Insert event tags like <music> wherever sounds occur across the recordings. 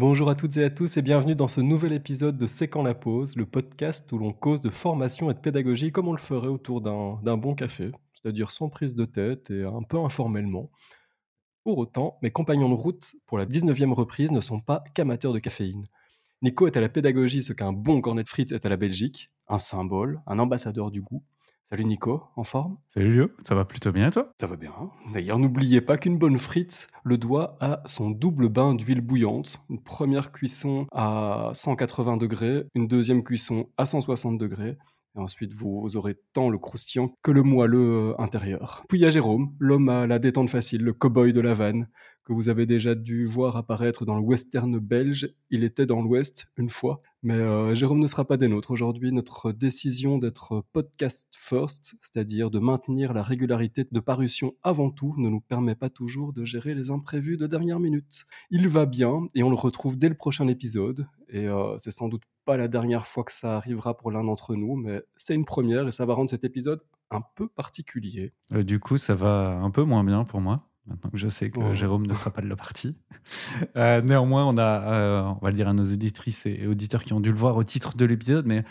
Bonjour à toutes et à tous et bienvenue dans ce nouvel épisode de C'est quand la pause, le podcast où l'on cause de formation et de pédagogie comme on le ferait autour d'un bon café, c'est-à-dire sans prise de tête et un peu informellement. Pour autant, mes compagnons de route pour la 19e reprise ne sont pas qu'amateurs de caféine. Nico est à la pédagogie ce qu'un bon cornet de frites est à la Belgique, un symbole, un ambassadeur du goût. Salut Nico, en forme? Salut Lio, ça va plutôt bien et toi? Ça va bien. D'ailleurs, n'oubliez pas qu'une bonne frite le doit à son double bain d'huile bouillante. Une première cuisson à 180 degrés, une deuxième cuisson à 160 degrés. Et ensuite, vous aurez tant le croustillant que le moelleux euh, intérieur. Puis il y a Jérôme, l'homme à la détente facile, le cow-boy de la vanne, que vous avez déjà dû voir apparaître dans le western belge. Il était dans l'Ouest une fois. Mais euh, Jérôme ne sera pas des nôtres aujourd'hui. Notre décision d'être podcast first, c'est-à-dire de maintenir la régularité de parution avant tout, ne nous permet pas toujours de gérer les imprévus de dernière minute. Il va bien et on le retrouve dès le prochain épisode. Et euh, c'est sans doute pas la dernière fois que ça arrivera pour l'un d'entre nous, mais c'est une première et ça va rendre cet épisode un peu particulier. Euh, Du coup, ça va un peu moins bien pour moi, maintenant que je sais que Oh. Jérôme ne sera pas de la partie. <laughs> Euh, néanmoins, on a, euh, on va le dire à nos auditrices et auditeurs qui ont dû le voir au titre de l'épisode, mais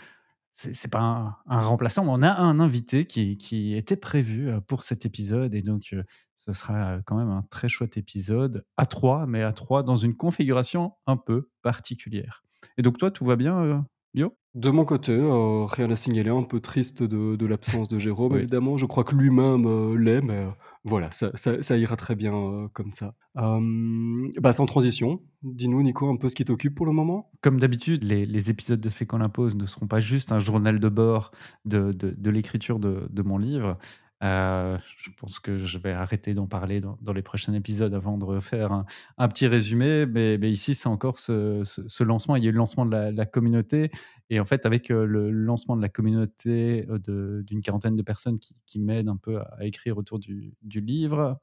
c'est pas un, un remplaçant, mais on a un invité qui, qui était prévu euh, pour cet épisode, et donc euh, ce sera quand même un très chouette épisode, à trois, mais à trois dans une configuration un peu particulière. Et donc toi, tout va bien, Lio? De mon côté, euh, rien à signaler, un peu triste de, de l'absence de Jérôme, Oui. évidemment. Je crois que lui-même euh, l'est, mais euh, voilà, ça, ça- ça ira très bien euh, comme ça. Euh, bah, sans transition, dis-nous, Nico, un peu ce qui t'occupe pour le moment. Comme d'habitude, les, les épisodes de C'est qu'on l'impose ne seront pas juste un journal de bord de, de- de l'écriture de, de mon livre. Euh, je pense que je vais arrêter d'en parler dans, les prochains épisodes avant de refaire un, petit résumé. Mais, ici, c'est encore ce, ce- ce lancement. Il y a eu le lancement de la, communauté. Et en fait, avec euh, le lancement de la communauté euh, d'une quarantaine de personnes qui, m'aident un peu à, écrire autour du, livre,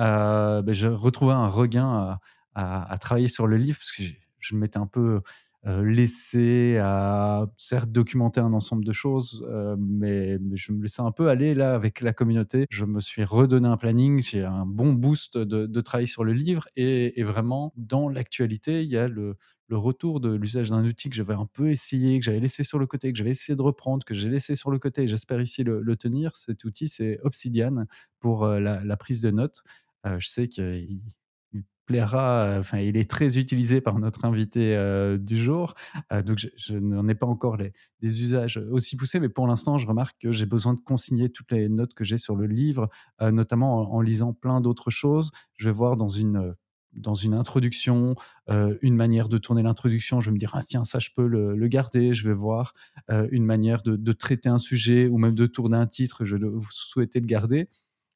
euh, ben, je retrouvais un regain à, travailler sur le livre parce que j'ai- je m'étais un peu laissé à certes documenter un ensemble de choses, euh, mais, je me laissais un peu aller là avec la communauté. Je me suis redonné un planning, j'ai un bon boost de, de travail sur le livre et, et vraiment dans l'actualité, il y a le, le retour de l'usage d'un outil que j'avais un peu essayé, que j'avais laissé sur le côté, que j'avais essayé de reprendre, que j'ai laissé sur le côté et j'espère ici le, tenir. Cet outil, c'est Obsidian pour euh, la, prise de notes. Euh, je sais qu'il il plaira, euh, enfin, il est très utilisé par notre invité euh, du jour. Euh, donc, je, n'en ai pas encore les, des usages aussi poussés, mais pour l'instant, je remarque que j'ai besoin de consigner toutes les notes que j'ai sur le livre, notamment en, lisant plein d'autres choses. Je vais voir dans une dans une introduction, une manière de tourner l'introduction, je vais me dire, ah tiens, ça, je peux le, garder, je vais voir une manière de, de traiter un sujet ou même de tourner un titre, je souhaitez le garder.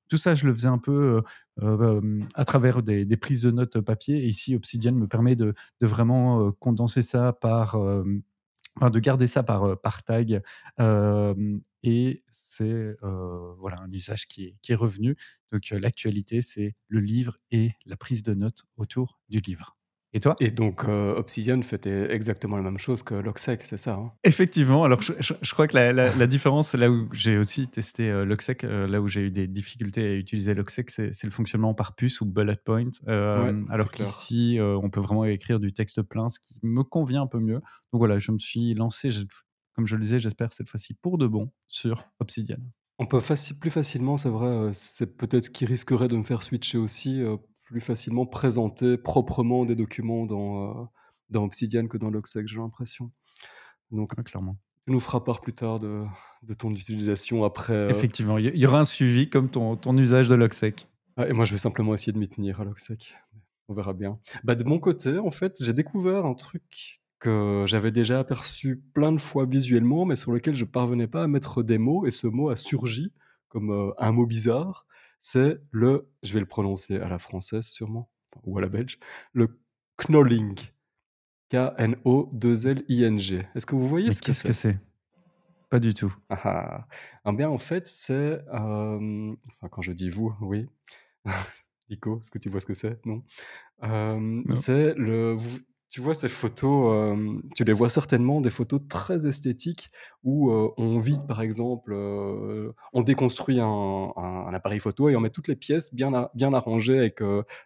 Tout ça, je le faisais un peu euh, euh, à travers des, prises de notes papier. Et ici, Obsidian me permet de, vraiment euh, condenser ça par, de garder ça par, par tag. Et c'est voilà, un usage qui est, qui est revenu. Donc, l'actualité, c'est le livre et la prise de notes autour du livre. Et toi? Et donc, euh, Obsidian fait exactement la même chose que Logsec, c'est ça hein? Effectivement, alors je, je- je crois que la, la- la différence, là où j'ai aussi testé euh, Logsec, euh, là où j'ai eu des difficultés à utiliser Logsec, c'est le fonctionnement par puce ou bullet point. Euh, Ouais, alors qu'ici, euh, on peut vraiment écrire du texte plein, ce qui me convient un peu mieux. Donc voilà, je me suis lancé, je- comme je le disais, j'espère cette fois-ci pour de bon sur Obsidian. On peut faci- plus facilement, c'est vrai, c'est peut-être ce qui risquerait de me faire switcher aussi, euh, plus facilement présenter proprement des documents dans, euh, dans Obsidian que dans Logsec, j'ai l'impression. Donc, Ouais, clairement. tu nous feras part plus tard de, de ton utilisation après. euh, Effectivement, il y, aura un suivi comme ton, ton usage de Logsec. Ah, et moi, je vais simplement essayer de m'y tenir à Logsec. On verra bien. Bah, de mon côté, en fait, j'ai découvert un truc que j'avais déjà aperçu plein de fois visuellement, mais sur lequel je parvenais pas à mettre des mots, et ce mot a surgi comme euh, un mot bizarre. C'est le, je vais le prononcer à la française sûrement, ou à la belge, le knolling. K-N-O-2-L-I-N-G. Est-ce que vous voyez Mais ce que qu'est-ce que c'est? C'est Pas du tout. Ah ah. Eh bien, en fait, c'est. euh, enfin, quand je dis vous, oui. <laughs> Nico, est-ce que tu vois ce que c'est? Non? Euh, Non. c'est le. vous- Tu vois ces photos, tu les vois certainement, des photos très esthétiques où, on vide par exemple, on déconstruit un un un appareil photo et on met toutes les pièces bien bien arrangées avec,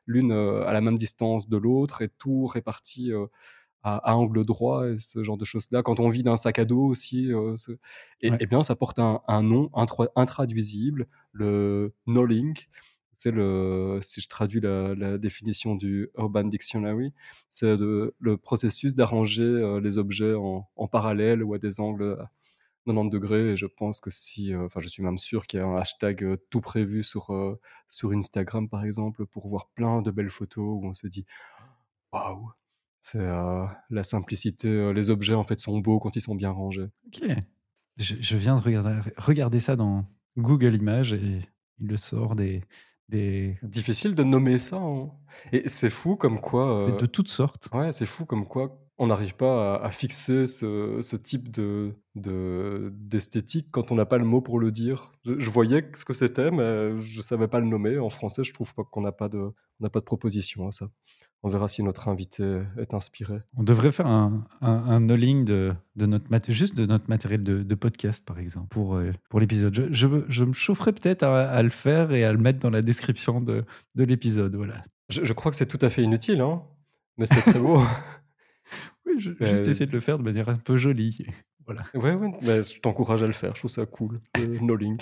l'une, à la même distance de l'autre et tout réparti, à à angle droit et ce genre de choses-là. Quand on vide un sac à dos aussi, ce et Ouais. et bien ça porte un un nom intraduisible, le knolling. Le si je traduis la définition du Urban Dictionary, c'est le processus d'arranger, heu, les objets en en parallèle ou à des angles à 90° et je pense que si, heu, enfin je suis même sûr qu'il y a un hashtag, tout prévu sur, sur Instagram par exemple pour voir plein de belles photos où on se dit: «Waouh!» c'est, la simplicité, les objets en fait sont beaux quand ils sont bien rangés. OK. Je je viens de regarder regarder ça dans Google Images et il le sort des des Difficile de nommer ça, hein et c'est fou comme quoi, heu de toutes sortes. ouais, c'est fou comme quoi on n'arrive pas à à fixer ce ce type de de d'esthétique quand on n'a pas le mot pour le dire. Je je voyais ce que c'était, mais je savais pas le nommer. En français, je trouve pas qu'on n'a pas de on n'a pas de proposition à ça. On verra si notre invité est inspiré. On devrait faire un un un knolling de de notre mat juste de notre matériel de de podcast, par exemple, pour, heu, pour l'épisode. Je je me je me chaufferais peut-être à à le faire et à le mettre dans la description de de l'épisode, voilà. Je je crois que c'est tout à fait inutile, hein, mais c'est très beau. <laughs> Oui, je juste Heu, essayer de le faire de manière un peu jolie, voilà. ouais, ouais, mais je t'encourage à le faire, je trouve ça cool, le knowing.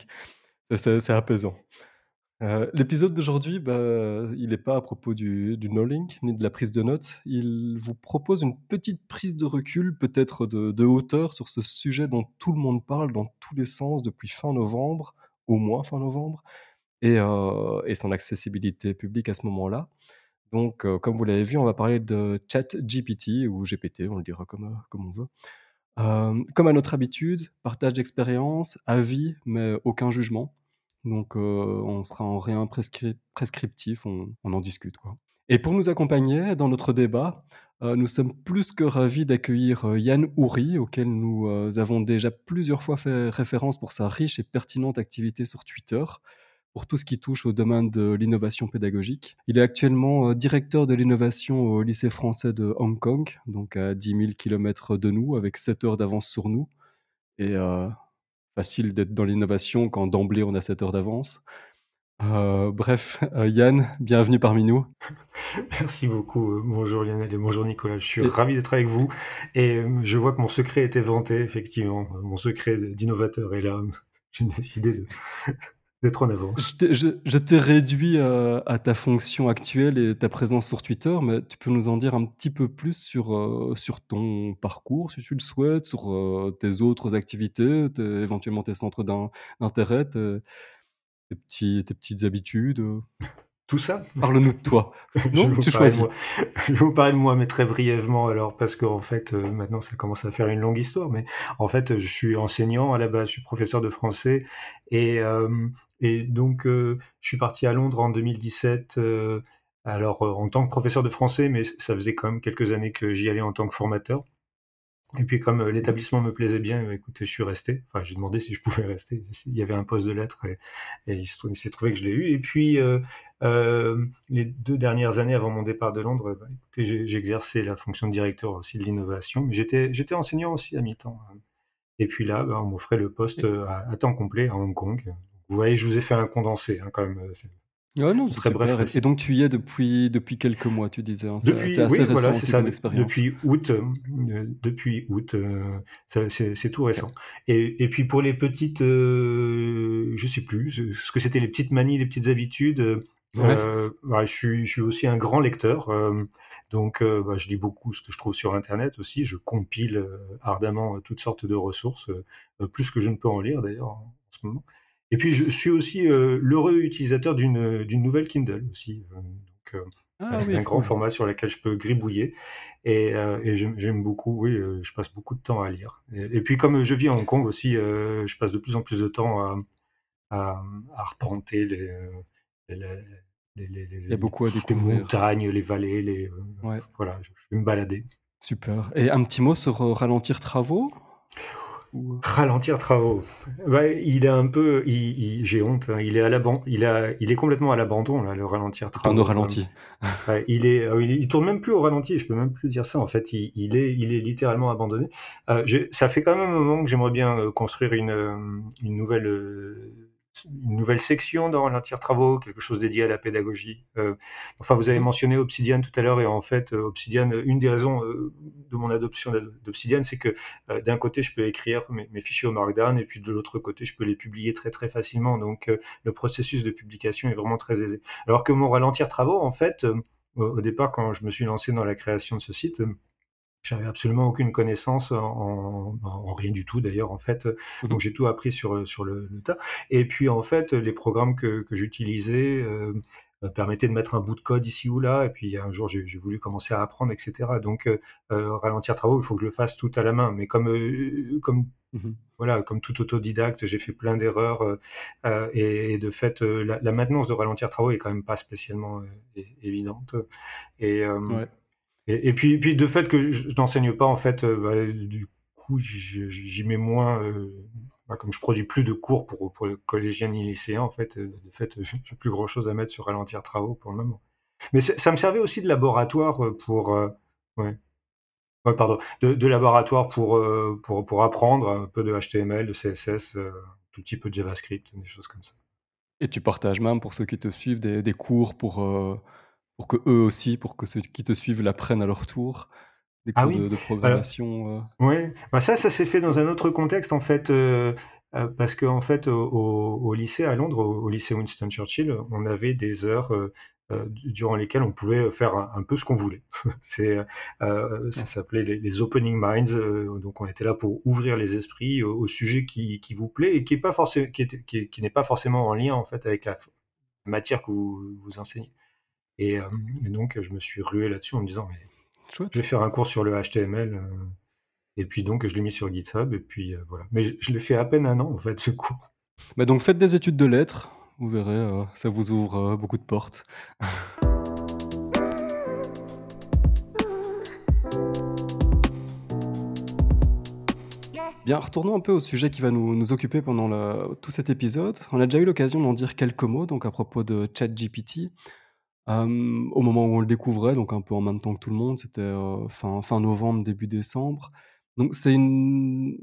C'est c'est apaisant. Heu, l'épisode d'aujourd'hui, bah, il n'est pas à propos du du knowing ni de la prise de notes. Il vous propose une petite prise de recul, peut-être de de hauteur sur ce sujet dont tout le monde parle dans tous les sens depuis fin novembre, au moins fin novembre et heu et son accessibilité publique à ce moment-là. Donc heu, comme vous l'avez vu, on va parler de ChatGPT ou GPT, on le dira comme, comme on veut. Comme à notre habitude, partage d'expériences, avis, mais aucun jugement. Donc, on sera en rien prescri prescriptif, on en discute, quoi. Et pour nous accompagner dans notre débat, nous sommes plus que ravis d'accueillir, Yann Houry, auquel nous, avons déjà plusieurs fois fait référence pour sa riche et pertinente activité sur Twitter, pour tout ce qui touche au domaine de l'innovation pédagogique. Il est actuellement, directeur de l'innovation au lycée français de Hong Kong, donc à 10 000 kilomètres de nous, avec 7 heures d'avance sur nous et facile d'être dans l'innovation quand d'emblée on a 7 heures d'avance. Heu, bref, heu, <laughs> Yann, bienvenue parmi nous <laughs> Merci beaucoup, heu, bonjour Lionel et bonjour Nicolas. Je suis et ravi d'être avec vous et je vois que mon secret était vanté effectivement, mon secret d'innovateur est là. <laughs> J'ai décidé de d'être en je avance. t'ai je je t'ai réduit, heu, à ta fonction actuelle et ta présence sur Twitter, mais tu peux nous en dire un petit peu plus sur, heu, sur ton parcours, si tu le souhaites, sur, heu, tes autres activités, tes éventuellement tes centres d'in d'intérêt, tes tes petits tes petites habitudes? <laughs> Tout ça? Parle-nous de toi. <laughs> Je Non, vous tu choisis. moi je vais vous parler de moi, mais très brièvement alors parce qu'en fait, maintenant ça commence à faire une longue histoire, mais en fait, je suis enseignant à la base, je suis professeur de français et et donc heu, je suis parti à Londres en 2017, heu, alors, heu, en tant que professeur de français, mais ça faisait quand même quelques années que j'y allais en tant que formateur. Et puis comme, l'établissement me plaisait bien, bah, écoutez, je suis resté. Enfin, j'ai demandé si je pouvais rester, <laughs> s'il y avait un poste de lettres et et il il s'est trouvé que je l'ai eu et puis, les 2 dernières années avant mon départ de Londres, bah, écoutez, j'ai j'ai exercé la fonction de directeur aussi de l'innovation, mais j'étais j'étais enseignant aussi à mi-temps. Et puis là, bah, on m'offrait le poste, à temps complet à Hong Kong. Vous voyez, je vous ai fait un condensé, hein, quand même, c'est Ouais, non, très bref et donc tu y es depuis depuis quelques mois, tu disais, hein? C'est c'est Depuis assez oui, récent voilà, aussi ça, expérience. depuis août, hem, heu, depuis août, c'est tout récent et et puis pour les petites, heu, je sais plus ce que c'était les petites manies, les petites habitudes, Ouais. bah, je suis je suis aussi un grand lecteur, donc bah, je lis beaucoup ce que je trouve sur internet aussi. Je compile, ardemment, toutes sortes de ressources, plus que je ne peux en lire d'ailleurs en ce moment et puis je suis aussi, heu, l'heureux utilisateur d'une, heu, d'une nouvelle Kindle aussi, donc heu Ah oui, d'un grand cool. format sur lequel je peux gribouiller et j'aime beaucoup, oui, je passe beaucoup de temps à lire et et puis comme, je vis à Hong Kong aussi, je passe de plus en plus de temps à à, à arpenter les, heu, les les les les Il y a les beaucoup à les découvrir. montagnes, les vallées, les, Ouais, voilà, je je vais me balader. super et un petit mot sur, ralentir travaux? Ou? Ralentir travaux. Bah, il est un peu il il j'ai honte, hein, il est à l'aban il a il est complètement à l'abandon là, le ralentir au travaux, quoi. ralenti. Ouais, il est, heu, il il tourne même plus au ralenti, je peux même plus dire ça en fait, il il est il est littéralement abandonné. J'ai ça fait quand même un moment que j'aimerais bien, construire une, nouvelle, une nouvelle section dans Ralentir travaux, quelque chose dédié à la pédagogie. Heu, enfin vous avez mentionné Obsidian tout à l'heure et en fait, heu, Obsidian, une des raisons, de mon adoption d'Obsidian, c'est que, d'un côté je peux écrire mes fichiers au Markdown et puis de l'autre côté je peux les publier très, très facilement donc le processus de publication est vraiment très aisé. Alors que mon Ralentir travaux en fait, au départ quand je me suis lancé dans la création de ce site, j'avais absolument aucune connaissance en en en rien du tout d'ailleurs en fait, Mmh donc j'ai tout appris sur, le le tas. Et puis en fait, les programmes que que j'utilisais, hem, heu, permettaient de mettre un bout de code ici ou là. Et puis un jour j'ai voulu commencer à apprendre et cetera. Donc heu, Ralentir travaux, il faut que je le fasse tout à la main. Mais comme, comme Mmh voilà, comme tout autodidacte, j'ai fait plein d'erreurs, et et de fait, la la maintenance de Ralentir travaux est quand même pas spécialement, évidente. Et Ouais. Et puis de fait que je n'enseigne pas en fait, heu, bah, du coup j'y mets moins, heu, bah, comme je produis plus de cours pour pour les collégiens ni lycéens en fait, heu, de fait, j'ai plus grand chose à mettre sur Ralentir travaux pour le moment. Mais ça me servait aussi de laboratoire, pour, ouais pardon, de laboratoire pour, pour pour apprendre un peu de HTML, de CSS, un tout petit peu de JavaScript, des choses comme ça. Et tu partages même pour ceux qui te suivent des des cours pour, pour qu'eux aussi, pour que ceux qui te suivent l'apprennent à leur tour? Des Ah cours oui, de programmation, heu? Ouais, bah, ça, ça s'est fait dans un autre contexte en fait, heu heu, parce qu'en fait au lycée à Londres, au au lycée Winston Churchill, on avait des heures, heu heu, du durant lesquelles on pouvait, faire un un peu ce qu'on voulait. <laughs> C'est, ça s'appelait les les opening minds, donc on était là pour ouvrir les esprits au au sujet qui qui vous plaît et qui pas est n'est pas forcément en lien en fait avec la matière que vous vous enseignez et hem et donc je me suis rué là-dessus en me disant: «Mais je vais faire un cours sur le HTML», heu et puis donc je l'ai mis sur GitHub et puis, heu, voilà. Mais je je l'ai fait à peine un an en fait ce cours. Bah, donc faites des études de lettres, vous verrez, ça vous ouvre, beaucoup de portes. Bien, retournons un peu au sujet qui va nous nous occuper pendant tout cet épisode. On a déjà eu l'occasion d'en dire quelques mots, donc à propos de ChatGPT. Au moment où on le découvrait, donc un peu en même temps que tout le monde, c'était, fin fin novembre, début décembre. Donc c'est une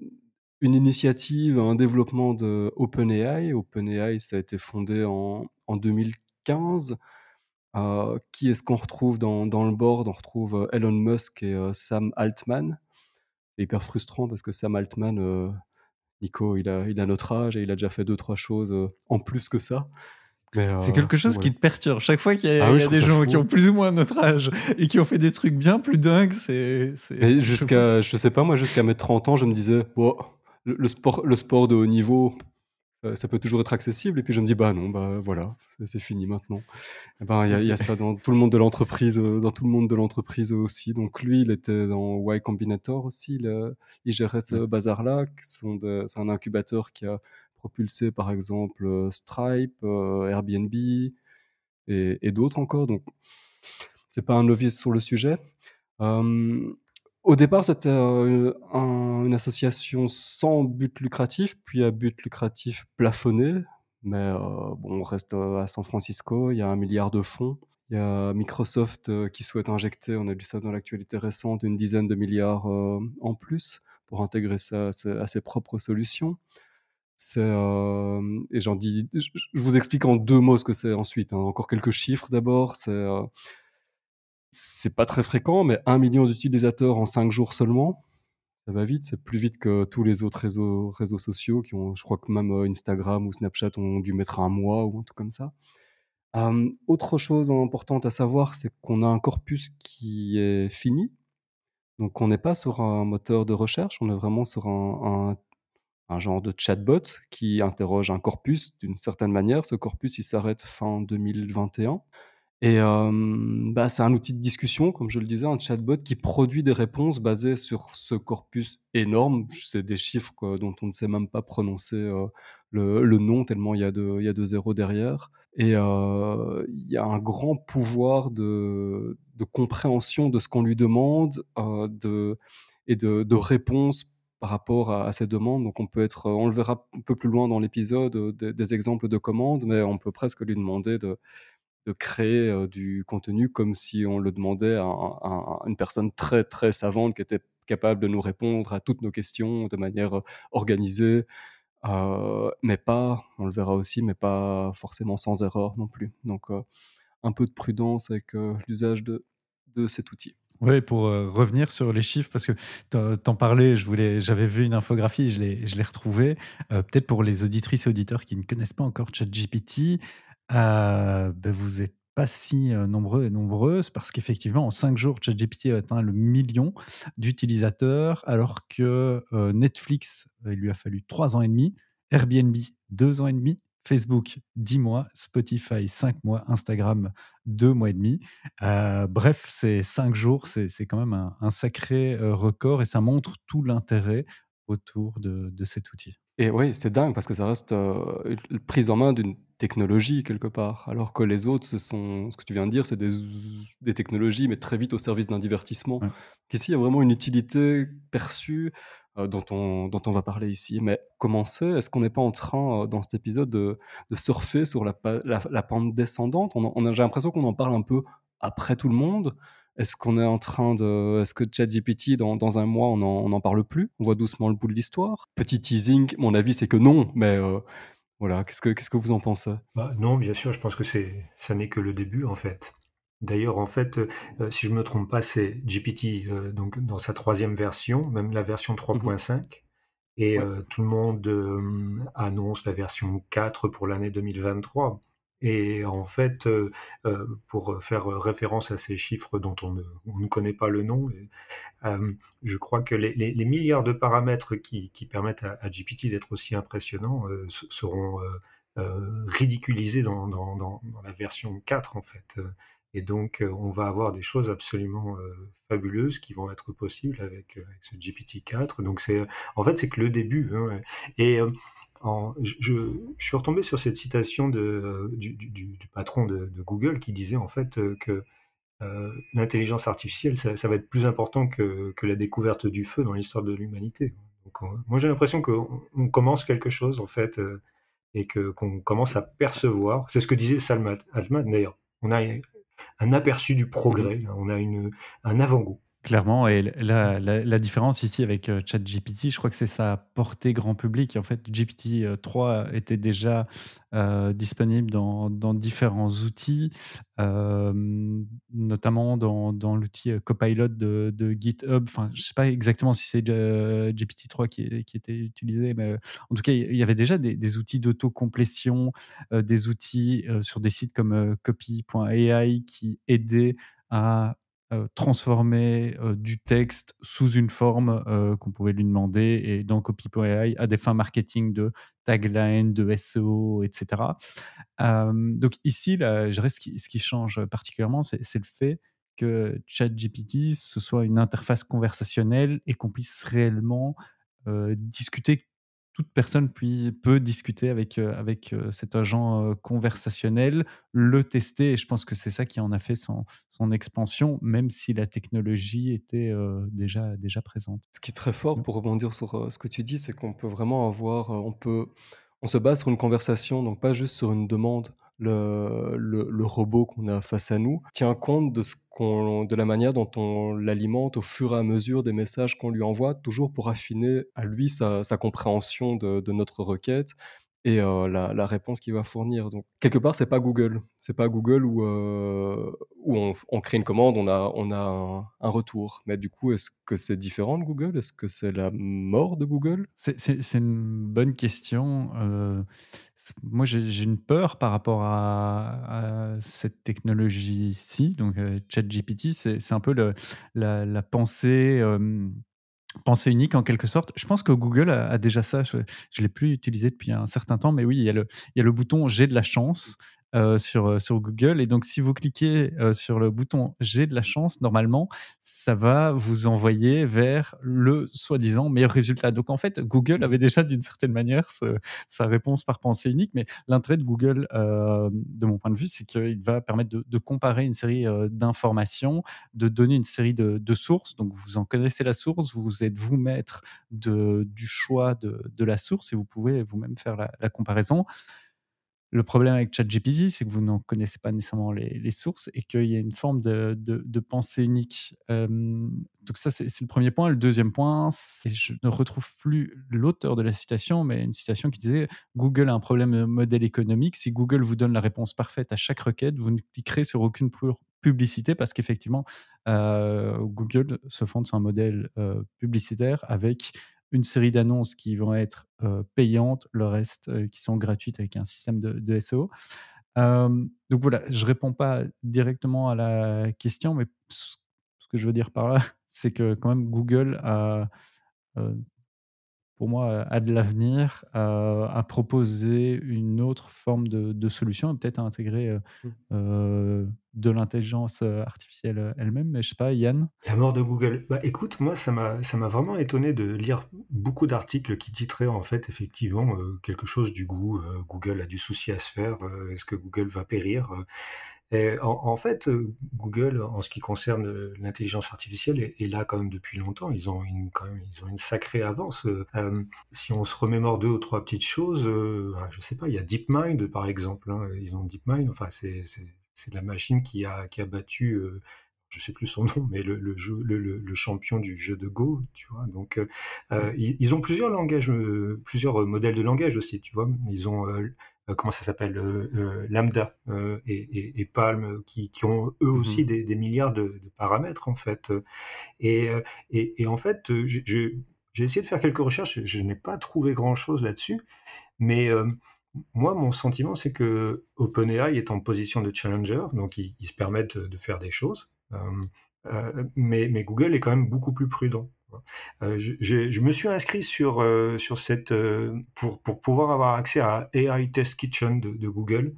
une initiative, un développement de OpenAI. OpenAI, ça a été fondé en en 2015. Heu, qui est-ce qu'on retrouve dans dans le board? On retrouve, Elon Musk et Sam Altman. C'est hyper frustrant parce que Sam Altman, Nico, il a il a notre âge et il a déjà fait deux trois choses, heu, en plus que ça. C'est heu, quelque chose qui te perturbe. Chaque fois qu'il y a Ah oui, y a des gens qui ont plus ou moins notre âge et qui ont fait des trucs bien plus dingues, c'est jusqu'à je sais pas moi, jusqu'à mes 30 ans, je me disais: «Bon, le le sport le sport de haut niveau, heu, ça peut toujours être accessible» et puis je me dis: «Bah non, bah voilà, c'est fini maintenant». Et ben, il y a il y a ça <laughs> dans tout le monde de l'entreprise, heu, dans tout le monde de l'entreprise aussi. Donc lui, il était dans Y Combinator aussi, il, il gérait ce bazar-là, c'est un incubateur qui a propulsé par exemple, heu, Stripe, heu, Airbnb et d'autres encore, donc c'est pas un novice sur le sujet. Hem, au départ, c'était, une association sans but lucratif, puis à but lucratif plafonné, mais bon, on reste, à San Francisco, il y a un milliard de fonds. Il y a Microsoft, qui souhaite injecter, on a vu ça dans l'actualité récente, une dizaine de milliards, en plus pour intégrer ça à ses propres solutions. Hem et j'en dis je vous explique en 2 mots ce que c'est ensuite, hein. Encore quelques chiffres d'abord, c'est, c'est pas très fréquent, mais 1 000 000 d'utilisateurs en 5 jours seulement. Ça va vite, c'est plus vite que tous les autres réseaux sociaux qui ont je crois que même, heu, Instagram ou Snapchat ont dû mettre un mois ou un truc comme ça. Autre chose importante à savoir, c'est qu'on a un corpus qui est fini. Donc on n'est pas sur un moteur de recherche, on est vraiment sur un un un genre de chatbot qui interroge un corpus d'une certaine manière. Ce corpus, il s'arrête fin 2021. Et hem, bah, c'est un outil de discussion, comme je le disais, un chatbot qui produit des réponses basées sur ce corpus énorme. C'est des chiffres dont on ne sait même pas prononcer, heu, le nom tellement il y a de zéros derrière et heu, il y a un grand pouvoir de compréhension de ce qu'on lui demande, et de de réponse par rapport à, ces demandes. Donc on peut être, on le verra un peu plus loin dans l'épisode, des, exemples de commandes, mais on peut presque lui demander de, créer du contenu comme si on le demandait à, une personne très très savante qui était capable de nous répondre à toutes nos questions de manière organisée, mais pas, on le verra aussi, mais pas forcément sans erreur non plus. Donc un peu de prudence avec l'usage de cet outil. Oui, pour revenir sur les chiffres, parce que t'en parlais, je voulais, j'avais vu une infographie, je l'ai, je l'ai retrouvée. peut-être pour les auditrices et auditeurs qui ne connaissent pas encore ChatGPT, ben vous n'êtes pas si nombreux et nombreuses, parce qu'effectivement, en cinq jours, ChatGPT a atteint le million d'utilisateurs, alors que Netflix, il lui a fallu trois ans et demi, Airbnb, deux ans et demi, Facebook, 10 mois, Spotify, 5 mois, Instagram, 2 mois et demi. Euh, bref, c'est 5 jours, c'est quand même un, sacré euh, record et ça montre tout l'intérêt autour de, cet outil. Et oui, c'est dingue parce que ça reste euh, prise en main d'une technologie quelque part, alors que les autres, ce sont ce que tu viens de dire, c'est des, des technologies, mais très vite au service d'un divertissement. Ici, il y a vraiment une utilité perçue dont, on, dont on va parler ici. Mais comment c'est Est-ce qu'on n'est pas en train, euh, dans cet épisode, de, surfer sur la, la, pente descendante? On, a, J'ai l'impression qu'on en parle un peu après tout le monde. Est-ce qu'on est en train de. Est-ce que ChatGPT, dans, dans un mois, on n'en parle plus? On voit doucement le bout de l'histoire Petit teasing, mon avis, c'est que non, mais. Euh, voilà, qu'est-ce que, qu'est-ce que vous en pensez? Bah, Non, bien sûr, je pense que c'est, ça n'est que le début, en fait. D'ailleurs, en fait, euh, si je me trompe pas, c'est GPT, euh, donc dans sa troisième version, même la version 3.5 mmh et euh, tout le monde, annonce la version 4 pour l'année 2023 et en fait, pour faire référence à ces chiffres dont on ne connaît pas le nom, je crois que les milliards de paramètres qui permettent à GPT d'être aussi impressionnant, seront, ridiculisés dans dans la version 4 en fait, et donc, on va avoir des choses absolument fabuleuses qui vont être possibles avec, ce GPT-4. Donc, c'est, en fait, c'est que le début. Hein, et je, suis retombé sur cette citation de, du, patron de, Google qui disait en fait que l'intelligence artificielle, ça, va être plus important que, la découverte du feu dans l'histoire de l'humanité. moi, j'ai l'impression qu'on commence quelque chose, en fait, et que, qu'on commence à percevoir. C'est ce que disait Salman Altman, d'ailleurs. On a un aperçu du progrès, mmh on a une, un avant-goût. Clairement, et la, la, différence ici avec euh, ChatGPT, je crois que c'est sa portée grand public. En fait, GPT-3 euh, était déjà euh, disponible dans, dans, différents outils, notamment dans, dans l'outil Copilot de, GitHub. Enfin, je ne sais pas exactement si c'est GPT-3 qui, qui, était utilisé, mais en tout cas, il y avait déjà des, outils d'autocomplétion, des outils sur des sites comme copy.ai qui aidaient à euh, transformer euh, du texte sous une forme euh, qu'on pouvait lui demander et dans Copy.ai à des fins marketing de tagline, de SEO, etc. donc ici, là, je ce, qui, ce qui change particulièrement, c'est le fait que ChatGPT, ce soit une interface conversationnelle et qu'on puisse réellement discuter toute personne peut discuter avec, euh, avec euh, cet agent euh, conversationnel, le tester, et je pense que c'est ça qui en a fait son, son expansion, même si la technologie était déjà, déjà présente. Ce qui est très fort pour rebondir sur ce que tu dis, c'est qu'on peut vraiment avoir, on peut, on se base sur une conversation, donc pas juste sur une demande le, le, robot qu'on a face à nous tient compte de, ce de la manière dont on l'alimente au fur et à mesure des messages qu'on lui envoie, toujours pour affiner à lui sa, compréhension de, notre requête et euh, la, réponse qu'il va fournir. Donc, quelque part, c'est pas Google. C'est pas Google où, euh, où on, crée une commande, on a, on a un, retour. Mais du coup, est-ce que c'est différent de Google? Est-ce que c'est la mort de Google? C'est, c'est, une bonne question. Euh, moi, j'ai une peur par rapport à, cette technologie-ci. Donc, euh, ChatGPT, c'est un peu la, pensée, unique en quelque sorte. Je pense que Google a, déjà ça. Je ne l'ai plus utilisé depuis un certain temps, mais oui, il y a le bouton J'ai de la chance. Sur, sur Google et donc si vous cliquez, sur le bouton «J'ai de la chance», normalement, ça va vous envoyer vers le soi-disant meilleur résultat. Donc en fait, Google avait déjà d'une certaine manière sa réponse par pensée unique, mais l'intérêt de Google, de mon point de vue, c'est qu'il va permettre de comparer une série, d'informations, de donner une série de sources. Donc vous en connaissez la source, vous êtes vous maître du choix de la source et vous pouvez vous-même faire la comparaison. Le problème avec ChatGPT, c'est que vous n'en connaissez pas nécessairement les, sources et qu'il y a une forme de, de, pensée unique. Euh, donc ça, c'est le premier point. Le deuxième point, je ne retrouve plus l'auteur de la citation, mais une citation qui disait Google a un problème de modèle économique. Si Google vous donne la réponse parfaite à chaque requête, vous ne cliquerez sur aucune pu- publicité parce qu'effectivement, euh, Google se fonde sur un modèle euh, publicitaire avec une série d'annonces qui vont être euh, payantes, le reste euh, qui sont gratuites avec un système de, de SEO. Donc voilà, je réponds pas directement à la question, mais ce que je veux dire par là, <laughs> c'est que quand même Google a, pour moi, a de l'avenir, à proposer une autre forme de, de solution, et peut-être à intégrer Mmh. De l'intelligence euh, artificielle euh, elle-même. Mais je sais pas, Yann. La mort de Google. Bah, écoute, moi, ça m'a, vraiment étonné de lire beaucoup d'articles qui titraient en fait effectivement euh, quelque chose du goût. Google a du souci à se faire. est-ce que Google va périr en, fait, Google, en ce qui concerne l'intelligence artificielle, est, là quand même depuis longtemps. Ils ont une, quand même, ils ont une sacrée avance. Si on se remémore deux ou trois petites choses, euh, ah, je sais pas, il y a DeepMind par exemple. hein. Ils ont DeepMind. Enfin, c'est, c'est la machine qui a, qui a battu. euh, je sais plus son <laughs> nom, mais le, le jeu, le, le- le champion du jeu de Go, tu vois? Donc, euh, ils, ils ont plusieurs langages, euh, plusieurs modèles de langage aussi, tu vois? Ils ont comment ça s'appelle, euh, euh, Lambda euh, et, et- et Palm, qui, qui ont eux aussi Mhm. des, des milliards de, de paramètres en fait. Et, et, en fait, j'ai essayé de faire quelques recherches, je, je n'ai pas trouvé grand-chose là-dessus, mais moi, mon sentiment, c'est que OpenAI est en position de challenger, donc ils, se permettent de, faire des choses, euh, euh, mais, Google est quand même beaucoup plus prudent. Euh, je, me suis inscrit sur, sur cette, pour, pour pouvoir avoir accès à AI Test Kitchen de, Google,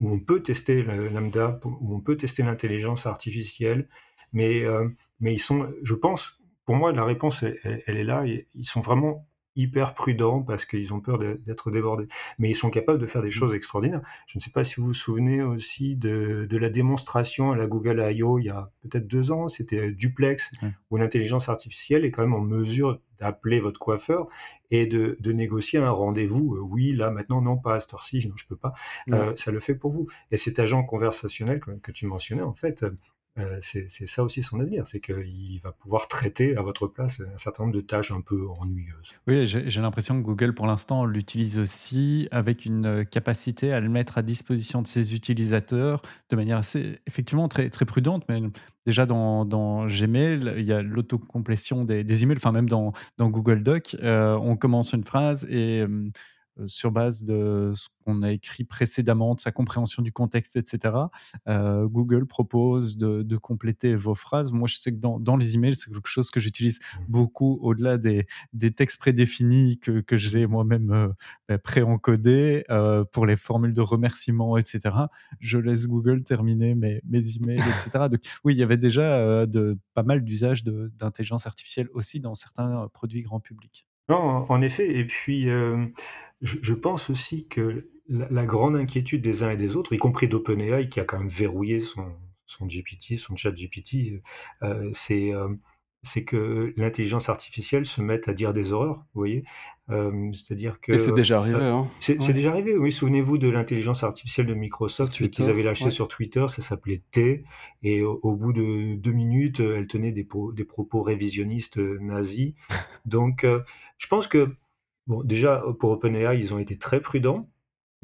où on peut tester lambda, où on peut tester l'intelligence artificielle, mais, mais ils sont, je pense, pour moi, la réponse, elle, elle- est là, ils sont vraiment hyper prudents parce qu'ils ont peur d'être débordés. Mais ils sont capables de faire des Mmh. choses extraordinaires. Je ne sais pas si vous vous souvenez aussi de, de la démonstration à la Google I.O. il y a peut-être deux ans, c'était Duplex, Ouais. où l'intelligence artificielle est quand même en mesure d'appeler votre coiffeur et de, de négocier un rendez-vous. Euh, Oui, là, maintenant, non, pas à cette heure-ci, non, je peux pas. Euh, ça le fait pour vous. Et cet agent conversationnel que, que tu mentionnais, en fait, euh, c'est ça aussi son avenir, c'est qu'il va pouvoir traiter à votre place un certain nombre de tâches un peu ennuyeuses. Oui, j'ai l'impression que Google, pour l'instant, l'utilise aussi avec une euh, capacité à le mettre à disposition de ses utilisateurs de manière assez, effectivement, très, très prudente. Mais déjà, dans, Gmail, il y a l'autocomplétion des, emails, enfin, même dans, Google Doc, euh, on commence une phrase et sur base de ce qu'on a écrit précédemment, de sa compréhension du contexte, etc., euh, Google propose de, de compléter vos phrases. Moi, je sais que dans, dans les emails, c'est quelque chose que j'utilise beaucoup au-delà des, des textes prédéfinis que, que j'ai moi-même euh, euh, pré-encodés euh, pour les formules de remerciement, etc. Je laisse Google terminer mes, mes emails, etc. <laughs> Donc, oui, il y avait déjà euh, de, pas mal d'usages d'intelligence artificielle aussi dans certains euh, produits grand public. Non, en en effet, et puis euh, je, je pense aussi que la, la grande inquiétude des uns et des autres, y compris d'OpenAI qui a quand même verrouillé son, son GPT, son chat GPT, euh, c'est euh, c'est que l'intelligence artificielle se mette à dire des horreurs, vous voyez. Euh, C'est-à-dire que c'est déjà arrivé, hein. c'est Ouais. déjà arrivé, oui. Souvenez-vous de l'intelligence artificielle de Microsoft qu'ils avaient lâché ouais. sur Twitter, ça s'appelait T, et au, au bout de deux minutes, elle tenait des, po- des propos révisionnistes nazis. Donc, je pense que, bon, déjà, pour OpenAI, ils ont été très prudents.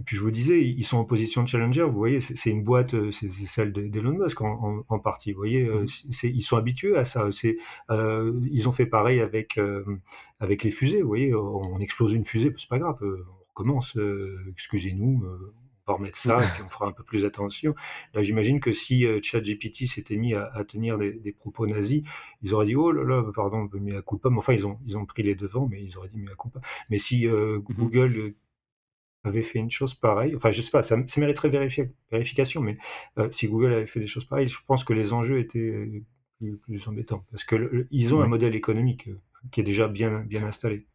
Et puis, je vous disais, ils sont en position de challenger. Vous voyez, c'est une boîte, euh, c'est celle de- d'Elon Musk en, en- en partie. Vous voyez, euh, c'est- ils sont habitués à ça. Euh, ils ont fait pareil avec, euh, avec les fusées. Vous voyez, on explose une fusée, c'est pas grave, euh, on recommence. euh, Excusez-nous, euh, va remettre ça et puis on fera un peu plus attention. Là, j'imagine que si euh, ChatGPT s'était mis à, à tenir des, des propos nazis, ils auraient dit oh là là, pardon, mais à coup pas. Mais enfin, ils ont ils ont pris les devants, mais ils auraient dit mais à coup pas. Mais si euh, Mhm. Google avait fait une chose pareille, enfin, je sais pas, ça ça mériterait vérification, mais si Google avait fait des choses pareilles, je pense que les enjeux étaient plus plus embêtants. Parce que ils ont un modèle économique, qui est déjà bien bien installé.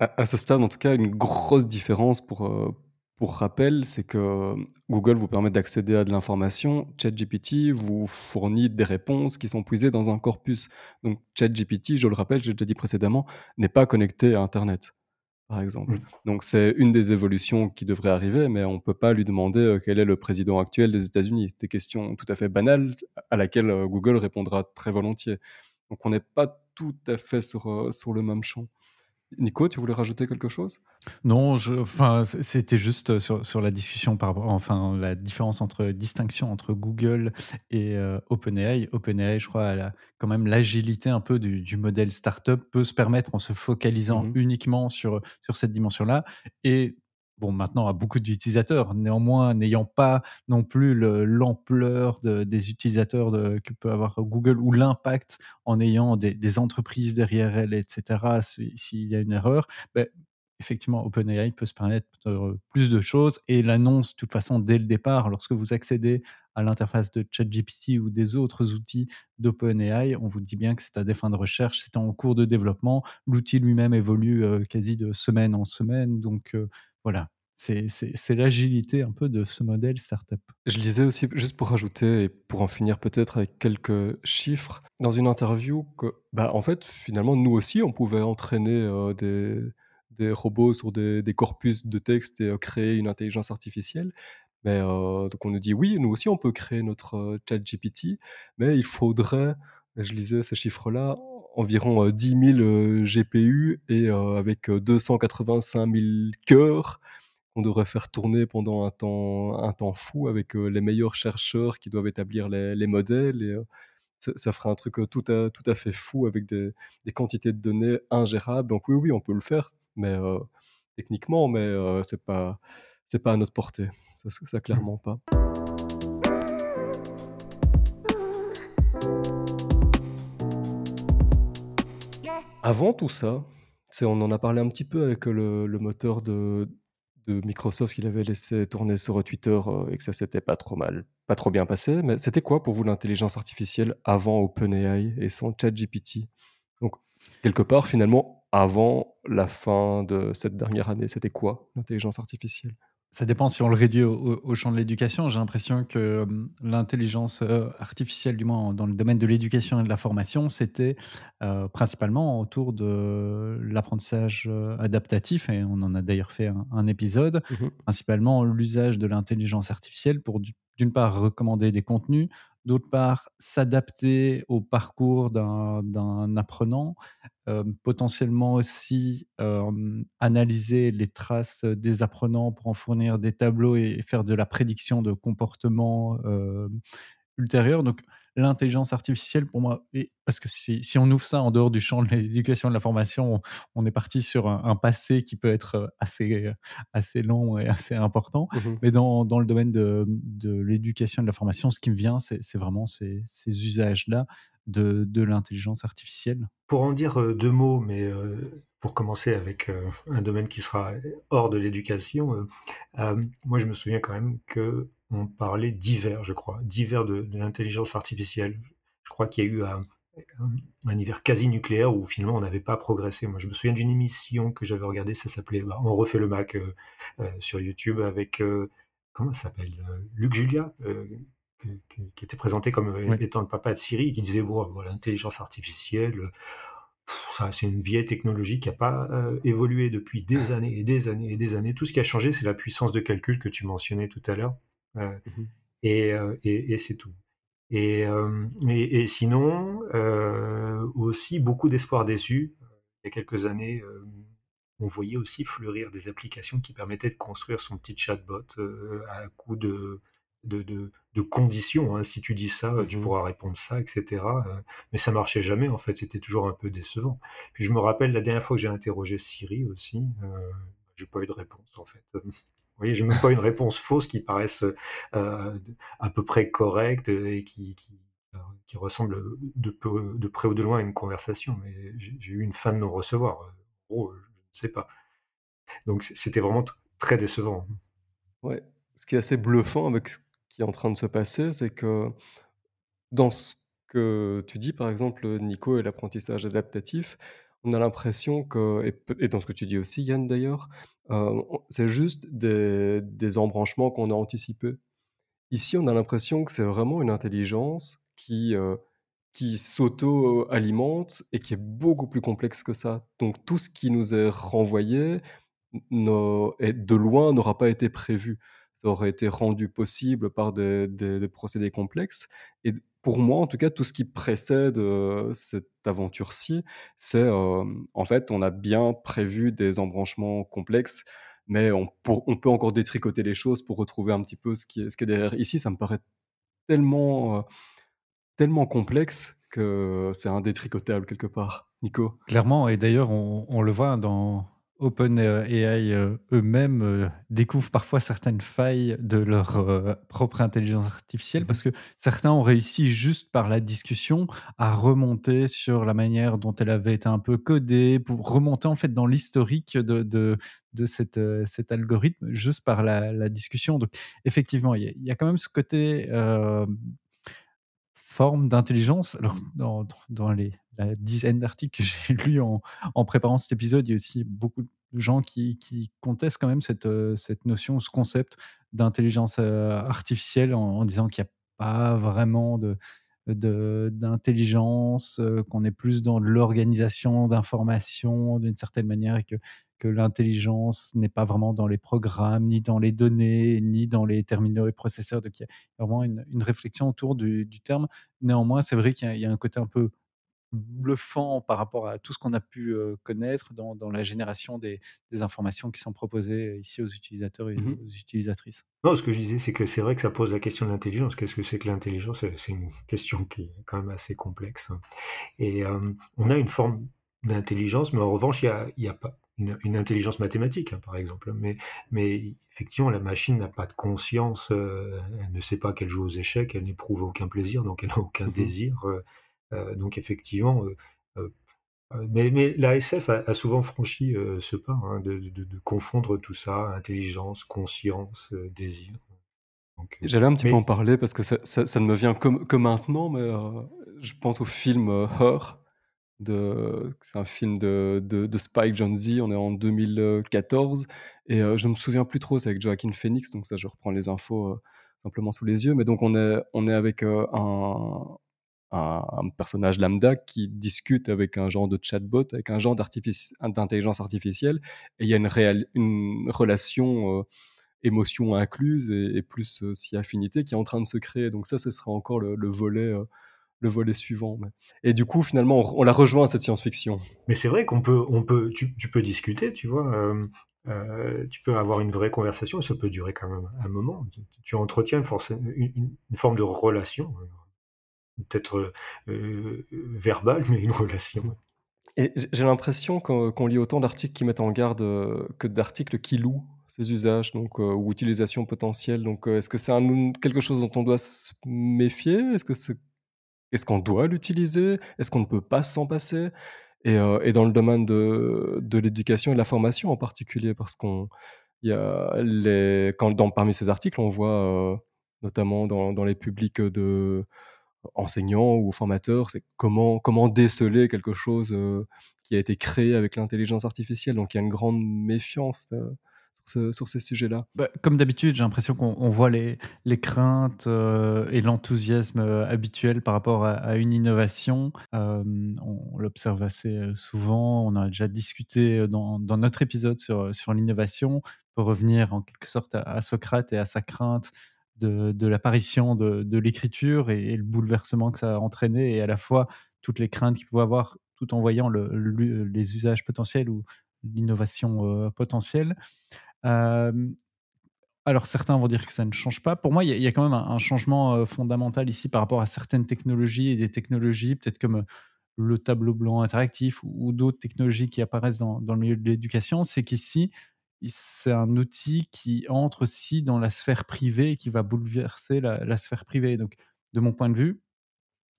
À ce stade, en tout cas, une grosse différence pour, pour rappel, c'est que Google vous permet d'accéder à de l'information. ChatGPT vous fournit des réponses qui sont puisées dans un corpus. Donc ChatGPT, je le rappelle, j'ai déjà dit précédemment, n'est pas connecté à internet, par exemple. Mmh. Donc c'est une des évolutions qui devrait arriver, mais on ne peut pas lui demander, euh, quel est le président actuel des États-Unis. Des questions tout à fait banales à laquelle, euh, Google répondra très volontiers. Donc on n'est pas tout à fait sur, euh, sur le même champ. Nico, tu voulais rajouter quelque chose? Non, je enfin, c'était juste, sur sur la discussion par enfin, la différence entre distinction entre Google et heu, OpenAI. OpenAI, je crois, elle a quand même l'agilité un peu du du modèle startup, peut se permettre en se focalisant Mmh uniquement sur, sur cette dimension-là et bon, maintenant a beaucoup d'utilisateurs. Néanmoins, n'ayant pas non plus le l'ampleur de des utilisateurs que peut avoir Google ou l'impact en ayant des entreprises derrière elle et cetera, si s'il y a une erreur, beh, effectivement, OpenAI peut se permettre, heu, plus de choses et l'annonce, de toute façon, dès le départ, lorsque vous accédez à l'interface de ChatGPT ou des autres outils d'OpenAI, on vous dit bien que c'est à des fins de recherche, c'est en cours de développement. L'outil lui-même évolue, heu, quasi de semaine en semaine, donc heu, voilà. C'est l'agilité un peu de ce modèle startup. Je lisais aussi, juste pour rajouter et pour en finir peut-être avec quelques chiffres, dans une interview que, bah, en fait, finalement, nous aussi, on pouvait entraîner, heu, des des robots sur des des corpus de texte et heu, créer une intelligence artificielle. Mais heu, donc on nous dit: «Oui, nous aussi on peut créer notre, heu, ChatGPT, mais il faudrait» je lisais ces chiffres-là, environ, heu, 10 000, heu, GPU et heu, avec, heu, 285 000 cœurs qu'on devrait faire tourner pendant un temps un temps fou avec, heu, les meilleurs chercheurs qui doivent établir les les modèles ça ça ferait un truc, tout à tout à fait fou avec des quantités de données ingérables. Donc oui, oui, on peut le faire, mais techniquement, mais heu, c'est pas pas à notre portée. Ça clairement pas. Avant tout ça, on en a parlé un petit peu avec, le le moteur de de Microsoft qu'il avait laissé tourner sur, Twitter, heu, et que ça s'était pas trop mal pas trop bien passé. Mais c'était quoi pour vous l'intelligence artificielle avant OpenAI et son ChatGPT? Donc quelque part, finalement, avant la fin de cette dernière année, c'était quoi l'intelligence artificielle? Ça dépend si on le réduit au champ de l'éducation. J'ai l'impression que, hem, l'intelligence, heu, artificielle, du moins dans le domaine de l'éducation et de la formation, c'était, heu, principalement autour de l'apprentissage, adaptatif et on en a d'ailleurs fait un un épisode. Mmh mh. Principalement l'usage de l'intelligence artificielle pour du d'une part recommander des contenus, d'autre part s'adapter au parcours d'un apprenant Hem, potentiellement aussi, hem, analyser les traces, des apprenants pour en fournir des tableaux et faire de la prédiction de comportement, hem, ultérieur. Donc l'intelligence artificielle pour moi et parce que si si on ouvre ça en dehors du champ de l'éducation et de la formation, on on est parti sur un un passé qui peut être, heu, assez, heu, assez long et assez important. Mmh Mais dans dans le domaine de de l'éducation et de la formation, ce qui me vient, c'est vraiment ces ces usages-là de de l'intelligence artificielle. Pour en dire, heu, 2 mots, mais pour commencer avec, un domaine qui sera hors de l'éducation, moi je me souviens quand même qu'on parlait d'hiver, je crois, d'hiver de de l'intelligence artificielle. Je crois qu'il y a eu un un un hiver quasi nucléaire où finalement on n'avait pas progressé. Moi je me souviens d'une émission que j'avais regardée, ça s'appelait, bah, On refait le Mac, heu heu, sur YouTube avec, heu, comment ça s'appelle? Luc Julia, qui était présenté comme, Oui. étant le papa de Siri qui disait: «Bon, voilà, l'intelligence artificielle, ça, c'est une vieille technologie qui a pas, évolué depuis des années et des années et des années. Tout ce qui a changé, c'est la puissance de calcul que tu mentionnais tout à l'heure, Mmh et heu et et c'est tout et et sinon, heu, aussi beaucoup d'espoirs déçus. Il y a quelques années, on voyait aussi fleurir des applications qui permettaient de construire son petit chatbot, à coup de de de de conditions, hein. Si tu dis ça, tu Mmh pourras répondre ça et cetera, heu, mais ça marchait jamais en fait, c'était toujours un peu décevant. Puis je me rappelle la dernière fois que j'ai interrogé Siri aussi, heu, j'ai pas eu de réponse en fait. Voyez, j'ai même pas une réponse fausse qui paraisse, heu, à peu près correcte, et qui qui ressemble, de près ou de loin à une conversation, mais j'ai eu une fin de non-recevoir, en gros, je ne sais pas. Donc c'était vraiment tr très décevant. Ouais. Ce qui est assez bluffant avec ce qui est en train de se passer, c'est que dans ce que tu dis, par exemple, Nico et l'apprentissage adaptatif, on a l'impression que et dans ce que tu dis aussi Yann d'ailleurs, on c'est juste des embranchements qu'on a anticipés. Ici, on a l'impression que c'est vraiment une intelligence qui, heu, qui s'auto-alimente et qui est beaucoup plus complexe que ça. Donc tout ce qui nous est renvoyé et de loin n'aura pas été prévu. Ça aurait été rendu possible par des des procédés complexes pour moi, en tout cas, tout ce qui précède, heu, cette aventure-ci, c'est, hem, en fait, on a bien prévu des embranchements complexes, mais on peut encore détricoter les choses pour retrouver un petit peu ce qui est ce derrière. Ici, ça me paraît tellement, heu, tellement complexe que c'est indétricotable quelque part. Nico? Clairement et d'ailleurs on le voit dans OpenAI, heu, eux-mêmes, heu, découvrent parfois certaines failles de leur, heu, propre intelligence artificielle Mmh mh. parce que certains ont réussi juste par la discussion à remonter sur la manière dont elle avait été un peu codée, pour remonter en fait dans l'historique de de de cet, heu, cet algorithme juste par la la discussion donc effectivement, il y a il y a quand même ce côté, forme d'intelligence. Alors dans dans dans les la dizaine d'articles que <laughs> j'ai lus en en préparant cet épisode, il y a aussi beaucoup de gens qui qui contestent quand même cette, heu, cette notion, ce concept d'intelligence, heu, artificielle en disant qu'il y a pas vraiment de d'intelligence, heu, qu'on est plus dans l'organisation d'informations d'une certaine manière et que que l'intelligence n'est pas vraiment dans les programmes, ni dans les données, ni dans les terminaux et processeurs. Donc il y a vraiment une une réflexion autour du terme. Néanmoins, c'est vrai qu'il y a un côté un peu bluffant par rapport à tout ce qu'on a pu, connaître dans dans la génération des des informations qui sont proposées ici aux utilisateurs et Mmh mh. aux utilisatrices. Non, ce que je disais, c'est que c'est vrai que ça pose la question de l'intelligence. Qu'est-ce que c'est que l'intelligence? C'est une question qui est quand même assez complexe, hein et on a une forme d'intelligence, mais en revanche, il y a a pas une une intelligence mathématique, hein, par exemple, mais mais effectivement, la machine n'a pas de conscience, elle ne sait pas qu'elle joue aux échecs, elle n'éprouve aucun plaisir, donc elle a aucun Mmh mh. désir, donc effectivement, heu heu, mais mais la SF a a souvent franchi, ce pas, hein, de de de confondre tout ça, intelligence, conscience, désir, J'allais un petit peu en parler parce que ça ça ça ne me vient que que maintenant, mais je pense au film, heu, Her c'est un film de de de Spike Jonze, on est en 2014 et je me souviens plus trop, c'est avec Joaquin Phoenix, donc ça je reprends les infos, simplement sous les yeux, mais donc on est on est avec, un un personnage lambda qui discute avec un genre de chatbot, avec un genre d'intelligence artificielle et il y a une relation, heu, émotion incluse et et plus aussi affinité qui est en train de se créer, donc ça, ce sera encore le le volet, heu, le volet suivant, et du coup, finalement, on la rejoint cette science-fiction. Mais c'est vrai qu'on peut on peut tu peux discuter, tu vois? Heu, tu peux avoir une vraie conversation et ça peut durer quand même un moment. Tu entretiens une une forme de relation, heu, peut-être, heu heu, verbale, mais une relation. et j'ai l'impression qu'on lit autant d'articles qui mettent en garde, heu, que d'articles qui louent ces usages donc heu, ou utilisations potentielles donc est-ce que c'est quelque chose dont on doit se méfier? Est-ce que est-ce qu'on doit l'utiliser? Est-ce qu'on ne peut pas s'en passer? Et dans le domaine de de l'éducation et de la formation en particulier parce qu'on y a les quand parmi ces articles, on voit, notamment dans dans les publics, de enseignants ou formateurs, c'est comment comment déceler quelque chose, heu, qui a été créé avec l'intelligence artificielle, donc il y a une grande méfiance, heu, sur ce sur ces sujets-là. Bah, comme d'habitude, j'ai l'impression qu'on on voit les les craintes, heu et l'enthousiasme, habituel par rapport à une innovation. On l'observe assez, souvent. On en a déjà discuté, dans dans notre épisode sur, sur l'innovation. Pour revenir en quelque sorte à Socrate et à sa crainte de l'apparition de l'écriture et le bouleversement que ça a entraîné et à la fois toutes les craintes qu'il pouvait avoir, tout en voyant les usages potentiels ou l'innovation, heu, potentielle. Alors certains vont dire que ça ne change pas. Pour moi, il y a quand même un changement, heu, fondamental ici par rapport à certaines technologies et des technologies peut-être comme, heu, le tableau blanc interactif ou d'autres technologies qui apparaissent dans le milieu de l'éducation. C'est qu'ici, c'est un outil qui entre aussi dans la sphère privée et qui va bouleverser la la sphère privée. Donc de mon point de vue,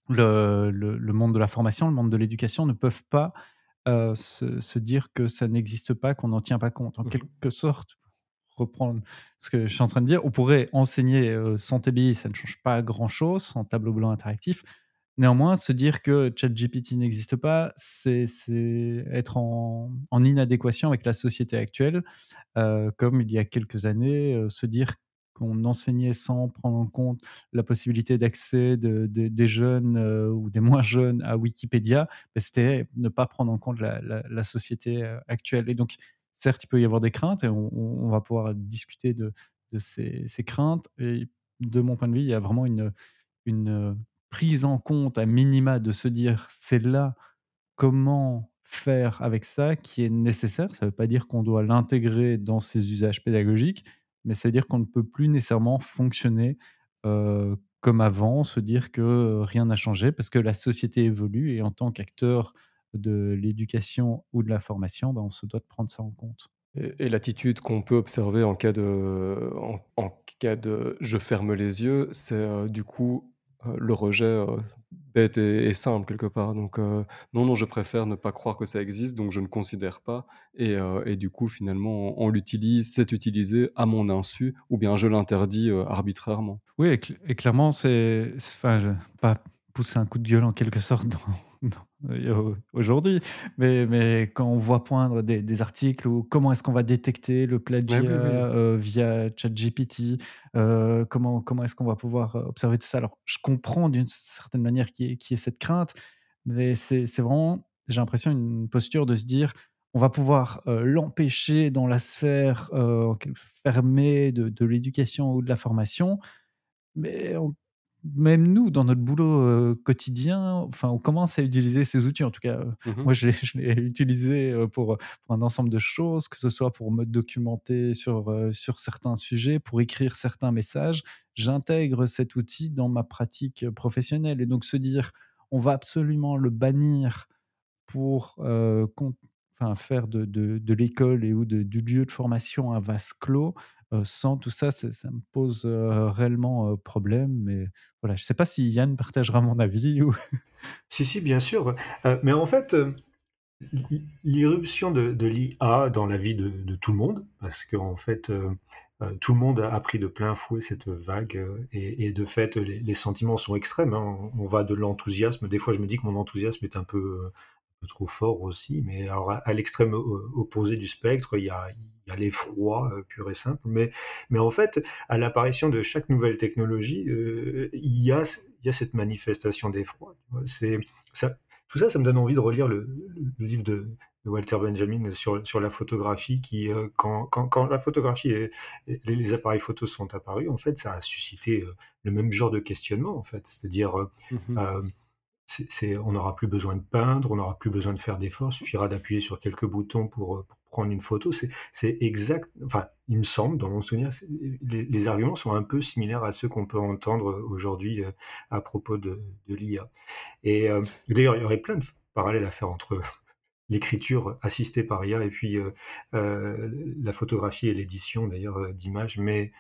le le le monde de la formation, le monde de l'éducation ne peuvent pas, heu, se se dire que ça n'existe pas, qu'on n'en tient pas compte. En Mmh mh. quelque sorte reprendre ce que je suis en train de dire, on pourrait enseigner euh, sans TBI, ça ne change pas grand-chose, sans tableau blanc interactif. Néanmoins, se dire que ChatGPT n'existe pas, c'est être en, inadéquation avec la société actuelle, euh, comme il y a quelques années, euh, se dire qu'on enseignait sans prendre en compte la possibilité d'accès de, de, des jeunes euh, ou des moins jeunes à Wikipédia, ben, c'était ne pas prendre en compte la, société actuelle. Et donc, certes, il peut y avoir des craintes et on, va pouvoir discuter de, ces, craintes. Et de mon point de vue, il y a vraiment une prise en compte à minima de se dire c'est là comment faire avec ça qui est nécessaire. Ça ne veut pas dire qu'on doit l'intégrer dans ses usages pédagogiques, mais c'est dire qu'on ne peut plus nécessairement fonctionner comme avant, se dire que rien n'a changé parce que la société évolue et en tant qu'acteur de l'éducation ou de la formation, ben, on se doit de prendre ça en compte. Et, l'attitude qu'on peut observer en cas de, en, cas de je ferme les yeux, c'est du coup le rejet euh, bête et, simple quelque part. Donc euh, non, non, je préfère ne pas croire que ça existe, donc je ne considère pas. Et, euh, et du coup, finalement, on, l'utilise, c'est utilisé à mon insu, ou bien je l'interdis euh, arbitrairement. Oui, et, cl et clairement, c'est, enfin, je, pas pousser un coup de gueule en quelque sorte aujourd'hui, mais, mais quand on voit poindre des, des articles ou comment est-ce qu'on va détecter le plagiat oui, oui, oui. Euh, via ChatGPT, euh, comment, comment est-ce qu'on va pouvoir observer tout ça? Alors, je comprends d'une certaine manière qui est, qui est cette crainte, mais c'est vraiment, j'ai l'impression, une posture de se dire on va pouvoir euh, l'empêcher dans la sphère euh, fermée de, de l'éducation ou de la formation, mais on, même nous, dans notre boulot euh, quotidien, enfin, on commence à utiliser ces outils. En tout cas, mmh moi, je l'ai <laughs> utilisé pour, pour, un ensemble de choses, que ce soit pour me documenter sur, euh, sur certains sujets, pour écrire certains messages. J'intègre cet outil dans ma pratique professionnelle. Et donc, se dire, on va absolument le bannir pour euh, faire de, de, de l'école et ou de, du lieu de formation un vase clos, euh, sans tout ça, ça, me pose réellement problème. Mais voilà, je ne sais pas si Yann partagera mon avis. <laughs> Si, si, bien sûr. mais en fait, l'irruption de, l'IA dans la vie de, tout le monde, parce qu'en fait, tout le monde a pris de plein fouet cette vague, et, de fait, les, les, sentiments sont extrêmes. Hein. On va de l'enthousiasme. Des fois, je me dis que mon enthousiasme est un peu peu trop fort aussi. Mais alors, à, à l'extrême opposé du spectre, il y a, il y a l'effroi euh, pur et simple. Mais, mais en fait, à l'apparition de chaque nouvelle technologie, euh, il, y a, il y a cette manifestation d'effroi. C'est, ça, tout ça, ça me donne envie de relire le, le livre de, de, Walter Benjamin sur, sur la photographie, qui, euh, quand, quand, quand, la photographie et les, les, appareils photos sont apparus, en fait, ça a suscité euh, le même genre de questionnement, en fait. C'est-à-dire, mmh on n'aura plus besoin de peindre, on n'aura plus besoin de faire d'efforts, il suffira d'appuyer sur quelques boutons pour, pour prendre une photo. C'est, exact, enfin, il me semble, dans mon souvenir, les, arguments sont un peu similaires à ceux qu'on peut entendre aujourd'hui euh, à propos de, l'IA. Et euh, d'ailleurs, il y aurait plein de parallèles à faire entre <laughs> l'écriture assistée par IA et puis euh, euh la photographie et l'édition d'ailleurs d'images, mais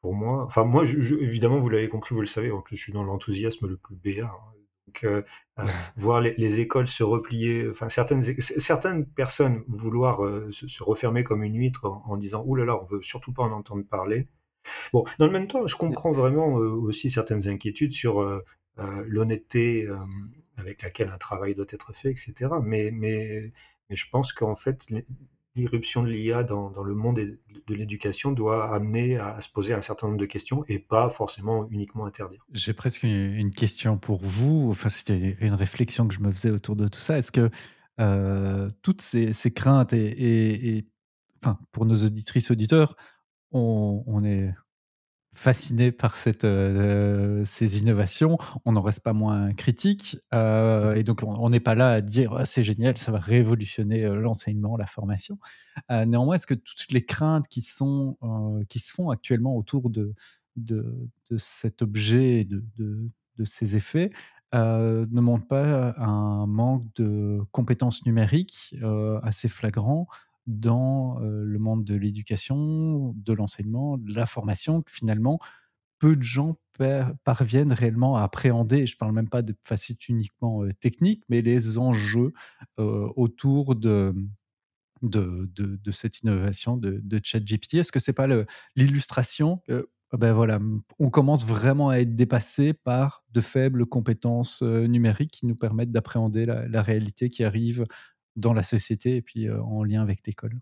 pour moi, enfin moi, évidemment, vous l'avez compris, vous le savez, je suis dans l'enthousiasme le plus béat. Hein. Donc, euh, <laughs> euh, voir les, les, écoles se replier, enfin certaines certaines personnes vouloir euh, se, se, refermer comme une huître en, en disant ouh là là, on veut surtout pas en entendre parler. Bon, dans le même temps, je comprends vraiment euh, aussi certaines inquiétudes sur l'honnêteté avec laquelle un travail doit être fait, etc. Mais mais mais je pense qu'en fait l'irruption de l'IA dans, le monde de l'éducation doit amener à, se poser un certain nombre de questions et pas forcément uniquement interdire. J'ai presque une question pour vous. Enfin, c'était une réflexion que je me faisais autour de tout ça. Est-ce que euh, toutes ces, craintes et, enfin, pour nos auditrices auditeurs, on est fasciné par euh, ces innovations, on n'en reste pas moins critique. Euh, et donc, on n'est pas là à dire oh, c'est génial, ça va révolutionner euh, l'enseignement, la formation. Néanmoins, est-ce que toutes les craintes qui, sont, qui se font actuellement autour de, de, cet objet, de, de, de ces effets, ne montrent pas un manque de compétences numériques assez flagrant dans le monde de l'éducation, de l'enseignement, de la formation, que finalement, peu de gens parviennent réellement à appréhender, je ne parle même pas de facettes uniquement techniques, mais les enjeux autour de, cette innovation de, ChatGPT. Est-ce que c'est pas l'illustration que ben voilà, on commence vraiment à être dépassé par de faibles compétences numériques qui nous permettent d'appréhender la, réalité qui arrive dans la société et puis en lien avec l'école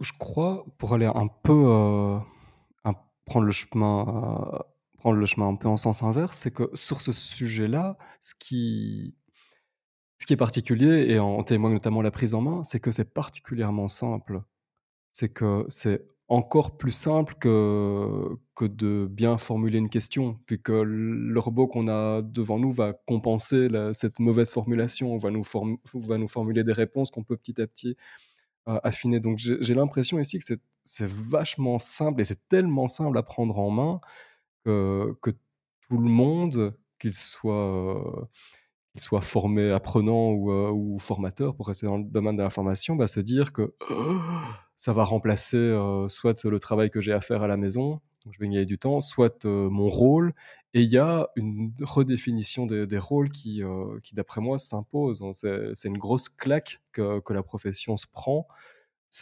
je, crois, pour aller un peu prendre le chemin. Prendre le chemin un peu en sens inverse, c'est que sur ce sujet-là, ce qui, ce qui est particulier, et en témoigne notamment la prise en main, c'est que c'est particulièrement simple. C'est que c'est encore plus simple que, que de bien formuler une question, vu que le robot qu'on a devant nous va compenser la, cette mauvaise formulation, va nous, va nous formuler des réponses qu'on peut petit à petit euh, affiner. Donc j'ai l'impression ici que c'est vachement simple, et c'est tellement simple à prendre en main que, tout le monde, qu'il soit qu'il soit formé apprenant ou, euh, ou, formateur, pour rester dans le domaine de l'information, va se dire que ça va remplacer euh, soit le travail que j'ai à faire à la maison, je vais gagner du temps, soit mon rôle. Et il y a une redéfinition des, rôles qui, qui d'après moi, s'impose. C'est une grosse claque que, la profession se prend.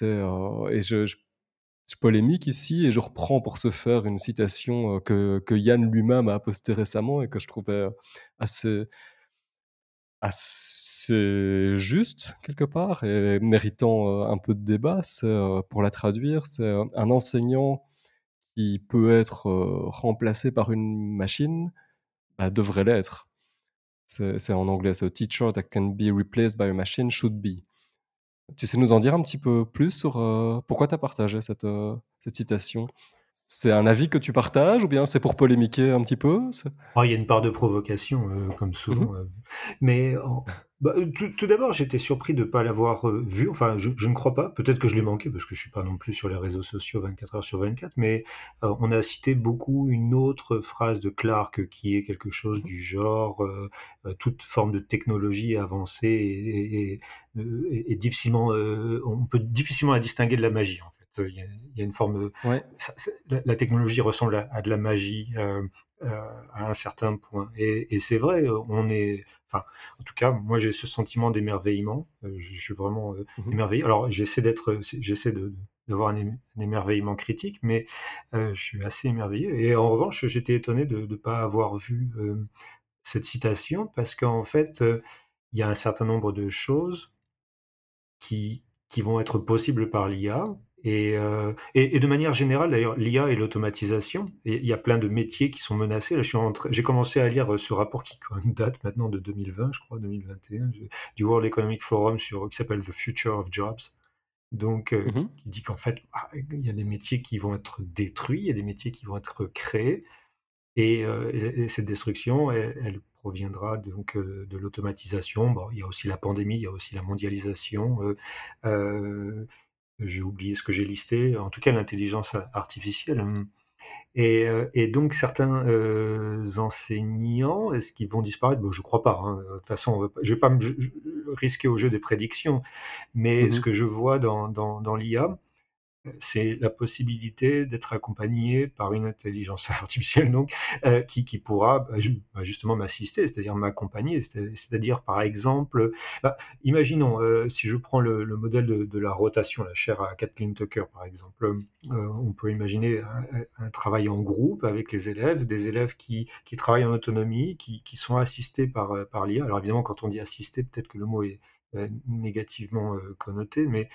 Et je, polémique ici et je reprends pour ce faire une citation que, Yann lui-même a postée récemment et que je trouvais assez, juste quelque part et méritant un peu de débat. Pour la traduire, c'est un enseignant qui peut être remplacé par une machine bah, devrait l'être. C'est en anglais, c'est teacher that can be replaced by a machine should be. Tu sais nous en dire un petit peu plus sur pourquoi tu as partagé cette, cette citation? C'est un avis que tu partages ou bien c'est pour polémiquer un petit peu? Oh, Il y a une part de provocation, comme souvent. Mmh euh. Mais bah, tout, d'abord, j'étais surpris de ne pas l'avoir euh, vu. Enfin, je, ne crois pas. Peut-être que je l'ai manqué parce que je suis pas non plus sur les réseaux sociaux 24 heures sur 24. Mais on a cité beaucoup une autre phrase de Clark qui est quelque chose mmh du genre toute forme de technologie avancée et, et, difficilement, on peut difficilement la distinguer de la magie. En fait il y, a, une forme. la, technologie ressemble à, de la magie euh, euh, à un certain point. Et, c'est vrai, on est. Enfin, en tout cas, moi j'ai ce sentiment d'émerveillement. Euh, je, suis vraiment mmh émerveillé. Alors j'essaie d'être, j'essaie de d'avoir un, émerveillement critique, mais je suis assez émerveillé. Et en revanche, j'étais étonné de ne pas avoir vu cette citation parce qu'en fait, il y a un certain nombre de choses qui, qui vont être possibles par l'IA, euh, et, et, de manière générale, d'ailleurs, l'IA et l'automatisation, il y a plein de métiers qui sont menacés. Là, j'ai commencé à lire euh, ce rapport qui <laughs> date maintenant de 2020, je crois, 2021, du World Economic Forum sur, qui s'appelle The Future of Jobs. Donc, euh, mmh qui dit qu'en fait, ah, il y a des métiers qui vont être détruits, il y a des métiers qui vont être créés. Et, cette destruction, elle, proviendra donc de l'automatisation. Bon, il y a aussi la pandémie, il y a aussi la mondialisation. Euh, j'ai oublié ce que j'ai listé, en tout cas l'intelligence artificielle. Et, euh, et, donc certains euh, enseignants, est-ce qu'ils vont disparaître? Bon, Je ne crois pas. Hein. De toute façon, je ne vais pas me risquer au jeu des prédictions, mais mmh ce que je vois dans, dans, dans l'IA, c'est la possibilité d'être accompagné par une intelligence <laughs> artificielle donc euh, qui, pourra bah, bah, justement m'assister, c'est-à-dire m'accompagner, c'est-à-dire par exemple, bah, imaginons euh, si je prends le, modèle de, la rotation, la chaire à Kathleen Tucker par exemple, euh, on peut imaginer un, travail en groupe avec les élèves, des élèves qui, travaillent en autonomie, qui, sont assistés par, par l'IA. Alors évidemment, quand on dit assister, peut-être que le mot est négativement connoté, mais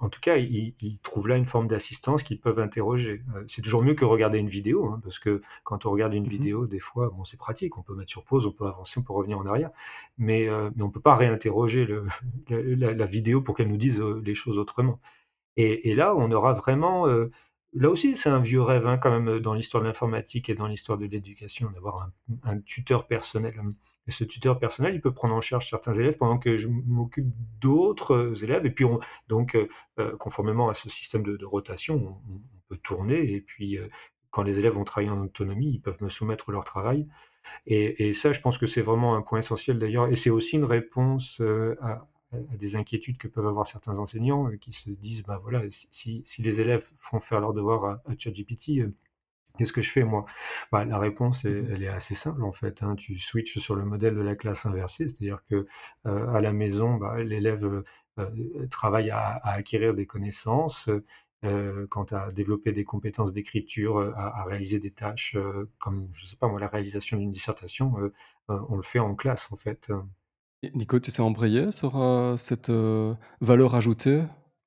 en tout cas, ils, trouvent là une forme d'assistance qu'ils peuvent interroger. Euh, c'est toujours mieux que regarder une vidéo, hein, parce que quand on regarde une mmh vidéo, des fois, bon, c'est pratique, on peut mettre sur pause, on peut avancer, on peut revenir en arrière, mais, euh, mais on ne peut pas réinterroger le, <laughs> la, vidéo pour qu'elle nous dise euh, les choses autrement. Et, là, on aura vraiment... là aussi, c'est un vieux rêve hein, quand même dans l'histoire de l'informatique et dans l'histoire de l'éducation, d'avoir un, un, tuteur personnel. Ce tuteur personnel, il peut prendre en charge certains élèves pendant que je m'occupe d'autres euh, élèves. Et puis, on, donc, euh, euh, conformément à ce système de, rotation, on, peut tourner. Et puis, quand les élèves vont travailler en autonomie, ils peuvent me soumettre leur travail. Et, ça, je pense que c'est vraiment un point essentiel d'ailleurs. Et c'est aussi une réponse à, des inquiétudes que peuvent avoir certains enseignants qui se disent, ben voilà, si, les élèves font faire leur devoir à, à ChatGPT, Qu'est-ce que je fais moi? Bah, La réponse, Mmh elle est assez simple en fait. Hein. Tu switches sur le modèle de la classe inversée, c'est-à-dire que euh, à la maison, bah, l'élève euh, euh, travaille à, acquérir des connaissances, quant à développer des compétences d'écriture, à, réaliser des tâches comme, je sais pas moi, la réalisation d'une dissertation, on le fait en classe en fait. Nico, tu sais embrayer sur cette valeur ajoutée?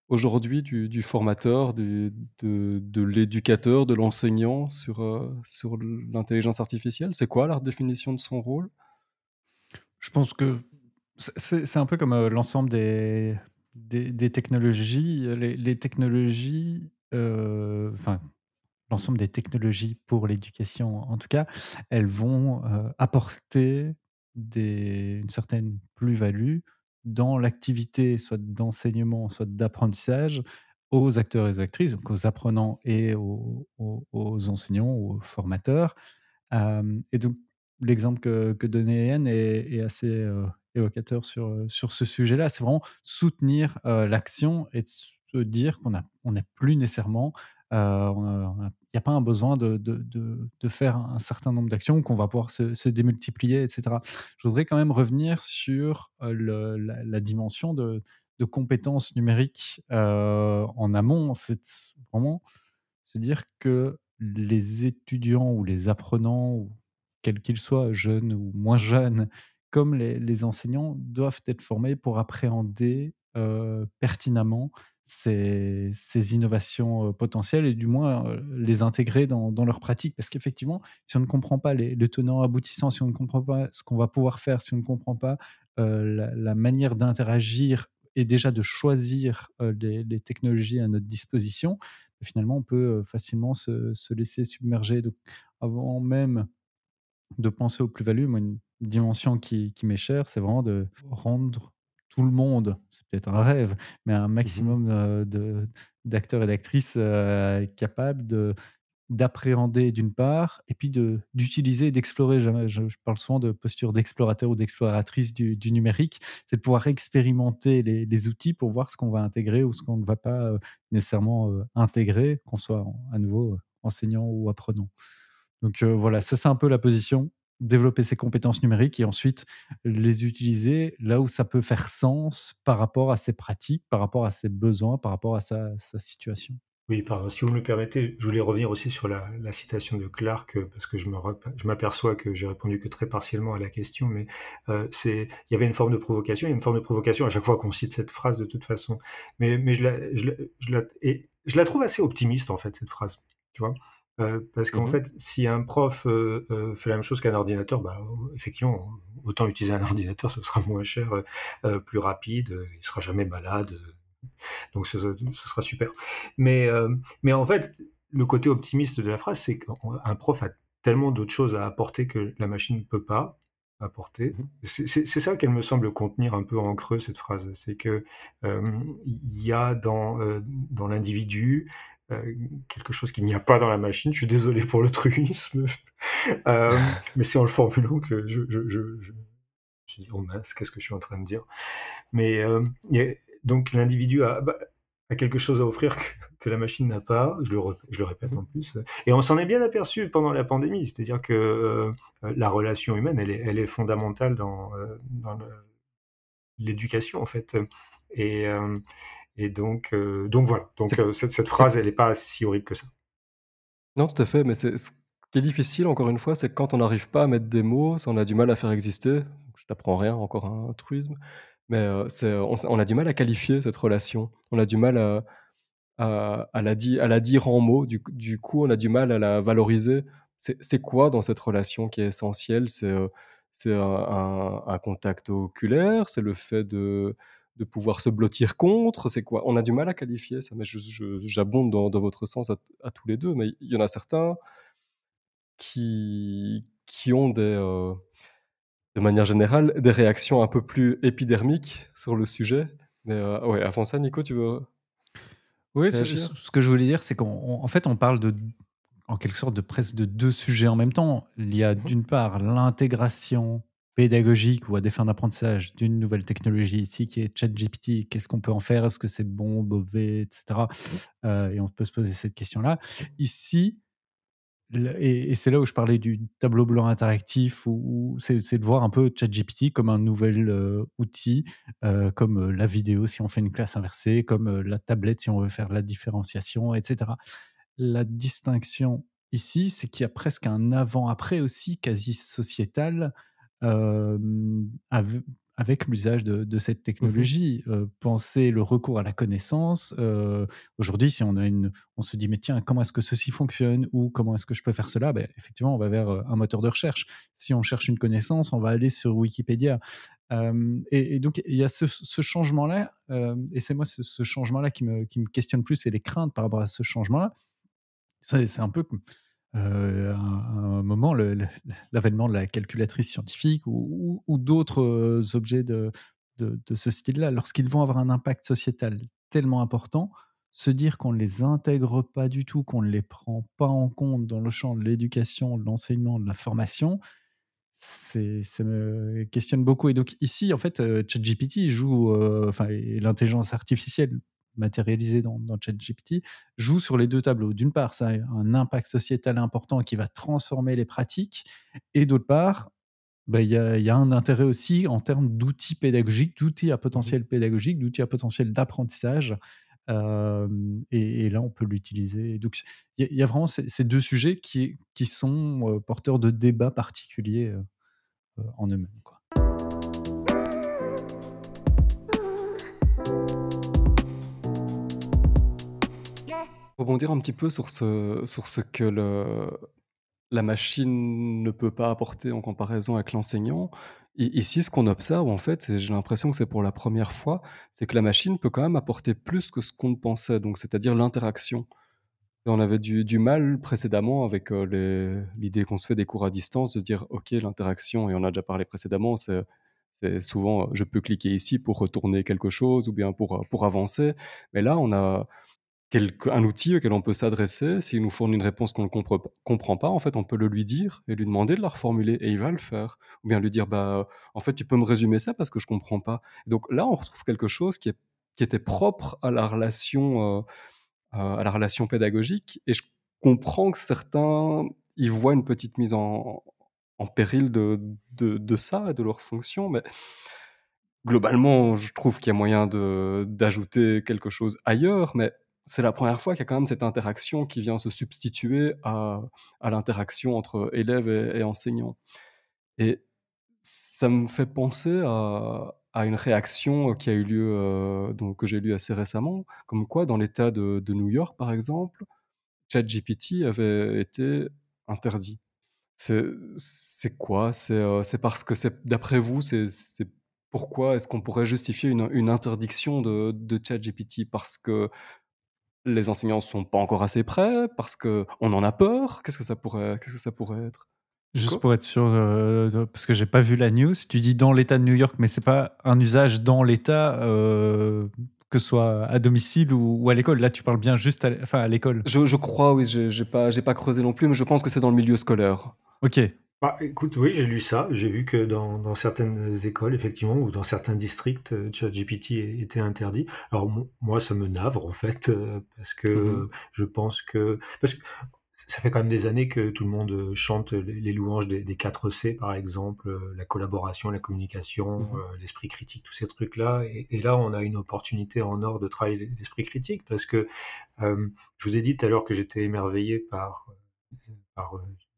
Aujourd'hui du, formateur, de, l'éducateur, de l'enseignant sur, euh, l'intelligence artificielle? C'est quoi la définition de son rôle? Je pense que c'est un peu comme euh, l'ensemble des, technologies. Les, technologies, euh, enfin, l'ensemble des technologies pour l'éducation, en tout cas, elles vont apporter une certaine plus-value dans l'activité, soit d'enseignement, soit d'apprentissage, aux acteurs et aux actrices, donc aux apprenants et aux, enseignants, aux formateurs. et donc, l'exemple que, que donnait Anne est, assez évocateur sur, sur ce sujet-là. C'est vraiment soutenir l'action et se dire qu'on n'a on plus nécessairement il n'y a pas un besoin de, de, de, faire un certain nombre d'actions qu'on va pouvoir se, démultiplier, etc. Je voudrais quand même revenir sur le, la, dimension de, compétences numériques en amont. C'est vraiment se dire que les étudiants ou les apprenants, quels qu'ils soient, jeunes ou moins jeunes, comme les, les enseignants, doivent être formés pour appréhender pertinemment ces, innovations potentielles et du moins les intégrer dans, leur pratique. Parce qu'effectivement, si on ne comprend pas les, tenants aboutissants, si on ne comprend pas ce qu'on va pouvoir faire, si on ne comprend pas la, manière d'interagir et déjà de choisir les, technologies à notre disposition, finalement, on peut facilement se, se laisser submerger. Donc, avant même de penser aux plus-values, une dimension qui, qui m'est chère, c'est vraiment de rendre tout le monde, c'est peut-être un rêve, mais un mmh maximum de d'acteurs et d'actrices capables de d'appréhender d'une part, et puis de d'utiliser et d'explorer. Je, parle souvent de posture d'explorateur ou d'exploratrice du, numérique, c'est de pouvoir expérimenter les, outils pour voir ce qu'on va intégrer ou ce qu'on ne va pas nécessairement intégrer, qu'on soit à nouveau enseignant ou apprenant. Donc voilà, ça c'est un peu la position développer ses compétences numériques et ensuite les utiliser là où ça peut faire sens par rapport à ses pratiques, par rapport à ses besoins, par rapport à sa, situation. Oui, pardon. Si vous me le permettez, je voulais revenir aussi sur la, citation de Clark euh, parce que je m'aperçois que j'ai répondu que très partiellement à la question, mais euh, c'est il y avait une forme de provocation, il y a une forme de provocation à chaque fois qu'on cite cette phrase de toute façon, mais mais je la, je la, et je la trouve assez optimiste en fait cette phrase, tu vois. Euh, parce qu'en mmh fait, si un prof euh, euh, fait la même chose qu'un ordinateur, bah, effectivement, autant utiliser un <laughs> ordinateur, ce sera moins cher, plus rapide, il sera jamais malade, donc ce, sera super. Mais, mais en fait, le côté optimiste de la phrase, c'est qu'un prof a tellement d'autres choses à apporter que la machine ne peut pas apporter. Mmh c'est ça qu'elle me semble contenir un peu en creux, cette phrase. C'est que il y a dans, dans l'individu euh, quelque chose qu'il n'y a pas dans la machine. Je suis désolé pour le truisme, <laughs> euh, mais c'est en le formulant que je, je, je, je, me suis dit, oh mince, qu'est-ce que je suis en train de dire? Mais euh, donc l'individu a, bah, a, quelque chose à offrir que, la machine n'a pas, je le, je le, répète en plus, et on s'en est bien aperçu pendant la pandémie, c'est-à-dire que la relation humaine, elle est, elle est fondamentale dans, dans l'éducation en fait. Et, et donc, euh, donc voilà. Donc euh, cette, cette, phrase, elle n'est pas si horrible que ça. Non, tout à fait. Mais ce qui est difficile, encore une fois, c'est que quand on n'arrive pas à mettre des mots, on a du mal à faire exister. Je t'apprends rien, encore un truisme. Mais euh, on, on, a du mal à qualifier cette relation. On a du mal à, à, à, la, à la, dire en mots. Du, du, coup, on a du mal à la valoriser. C'est quoi dans cette relation qui est essentiel C'est un, contact oculaire, c'est le fait de de pouvoir se blottir contre C'est quoi? On a du mal à qualifier ça, mais j'abonde dans, dans, votre sens à, tous les deux. Mais il y en a certains qui, qui ont des, euh, de manière générale des réactions un peu plus épidermiques sur le sujet. Mais euh, ouais, avant ça, Nico, tu veux Oui, ce, que je voulais dire, c'est qu'en fait, on parle de en quelque sorte de presque de deux sujets en même temps. Il y a mmh d'une part l'intégration pédagogique ou à des fins d'apprentissage d'une nouvelle technologie ici qui est ChatGPT, qu'est-ce qu'on peut en faire? Est-ce que c'est bon, mauvais, etc. Euh, et on peut se poser cette question-là. Ici, et, c'est là où je parlais du tableau blanc interactif, où, c'est de voir un peu ChatGPT comme un nouvel euh, outil, euh, comme la vidéo si on fait une classe inversée, comme la tablette si on veut faire la différenciation, etc. La distinction ici, c'est qu'il y a presque un avant-après aussi quasi sociétal avec l'usage de, cette mmh technologie. Euh, penser le recours à la connaissance. Euh, aujourd'hui, si on a une, on se dit mais tiens, comment est-ce que ceci fonctionne ou comment est-ce que je peux faire cela? Ben, Effectivement, on va vers un moteur de recherche. Si on cherche une connaissance, on va aller sur Wikipédia. et, donc, il y a ce, changement-là, et c'est moi ce, changement-là qui me, qui me questionne plus, et les craintes par rapport à ce changement-là. C'est un peu euh, un, moment l'avènement de la calculatrice scientifique ou, d'autres euh, objets de, ce style-là, lorsqu'ils vont avoir un impact sociétal tellement important, se dire qu'on ne les intègre pas du tout, qu'on ne les prend pas en compte dans le champ de l'éducation, de l'enseignement, de la formation, ça me questionne beaucoup. Et donc ici, en fait, euh, ChatGPT joue, enfin, l'intelligence artificielle matérialisé dans, dans ChatGPT, joue sur les deux tableaux. D'une part, ça a un impact sociétal important qui va transformer les pratiques, et d'autre part, bah, il y, a, un intérêt aussi en termes d'outils pédagogiques, d'outils à potentiel mmh pédagogique, d'outils à potentiel d'apprentissage. et, là, on peut l'utiliser. Donc, il y, a vraiment ces, deux sujets qui, qui sont porteurs de débats particuliers en eux-mêmes. Rebondir un petit peu sur ce, sur ce que la machine ne peut pas apporter en comparaison avec l'enseignant. Ici, ce qu'on observe, en fait, j'ai l'impression que c'est pour la première fois, c'est que la machine peut quand même apporter plus que ce qu'on pensait, c'est-à-dire l'interaction. On avait du, du, mal précédemment avec euh, l'idée qu'on se fait des cours à distance, de se dire, OK, l'interaction, et on a déjà parlé précédemment, c'est souvent, je peux cliquer ici pour retourner quelque chose ou bien pour, pour avancer. Mais là, on a, un outil auquel on peut s'adresser. S'il nous fournit une réponse qu'on ne comprend pas, en fait, on peut le lui dire et lui demander de la reformuler et il va le faire. Ou bien lui dire, bah, en fait, tu peux me résumer ça parce que je comprends pas. Donc là, on retrouve quelque chose qui, était propre à la relation, euh, à la relation pédagogique. Et je comprends que certains y voient une petite mise en, en péril de, de, de ça, de leur fonction, mais globalement, je trouve qu'il y a moyen d'ajouter quelque chose ailleurs, mais c'est la première fois qu'il y a quand même cette interaction qui vient se substituer à, l'interaction entre élèves et, enseignants. Et ça me fait penser à, une réaction qui a eu lieu, euh, que j'ai lu assez récemment, comme quoi dans l'État de, New York, par exemple, ChatGPT avait été interdit. C'est quoi? Euh, C'est parce que, d'après vous, c'est pourquoi est-ce qu'on pourrait justifier une, une interdiction de, de ChatGPT? Parce que les enseignants sont pas encore assez prêts parce qu'on en a peur. Qu'est-ce que ça pourrait, qu'est-ce que ça pourrait être? Juste pour être sûr, euh, parce que j'ai pas vu la news, tu dis dans l'État de New York, mais c'est pas un usage dans l'État, euh, que ce soit à domicile ou, à l'école. Là, tu parles bien juste à, enfin, à l'école. Je, crois, oui, j'ai pas, pas creusé non plus, mais je pense que c'est dans le milieu scolaire. Ok, bah, écoute, oui, j'ai lu ça. J'ai vu que dans, dans certaines écoles, effectivement, ou dans certains districts, euh, ChatGPT était interdit. Alors moi, ça me navre en fait, euh, parce que mmh je pense que parce que ça fait quand même des années que tout le monde euh, chante les, louanges des, des 4 C, par exemple, la collaboration, la communication, mmh l'esprit critique, tous ces trucs-là. Et, là, on a une opportunité en or de travailler l'esprit critique, parce que je vous ai dit tout à l'heure que j'étais émerveillé par par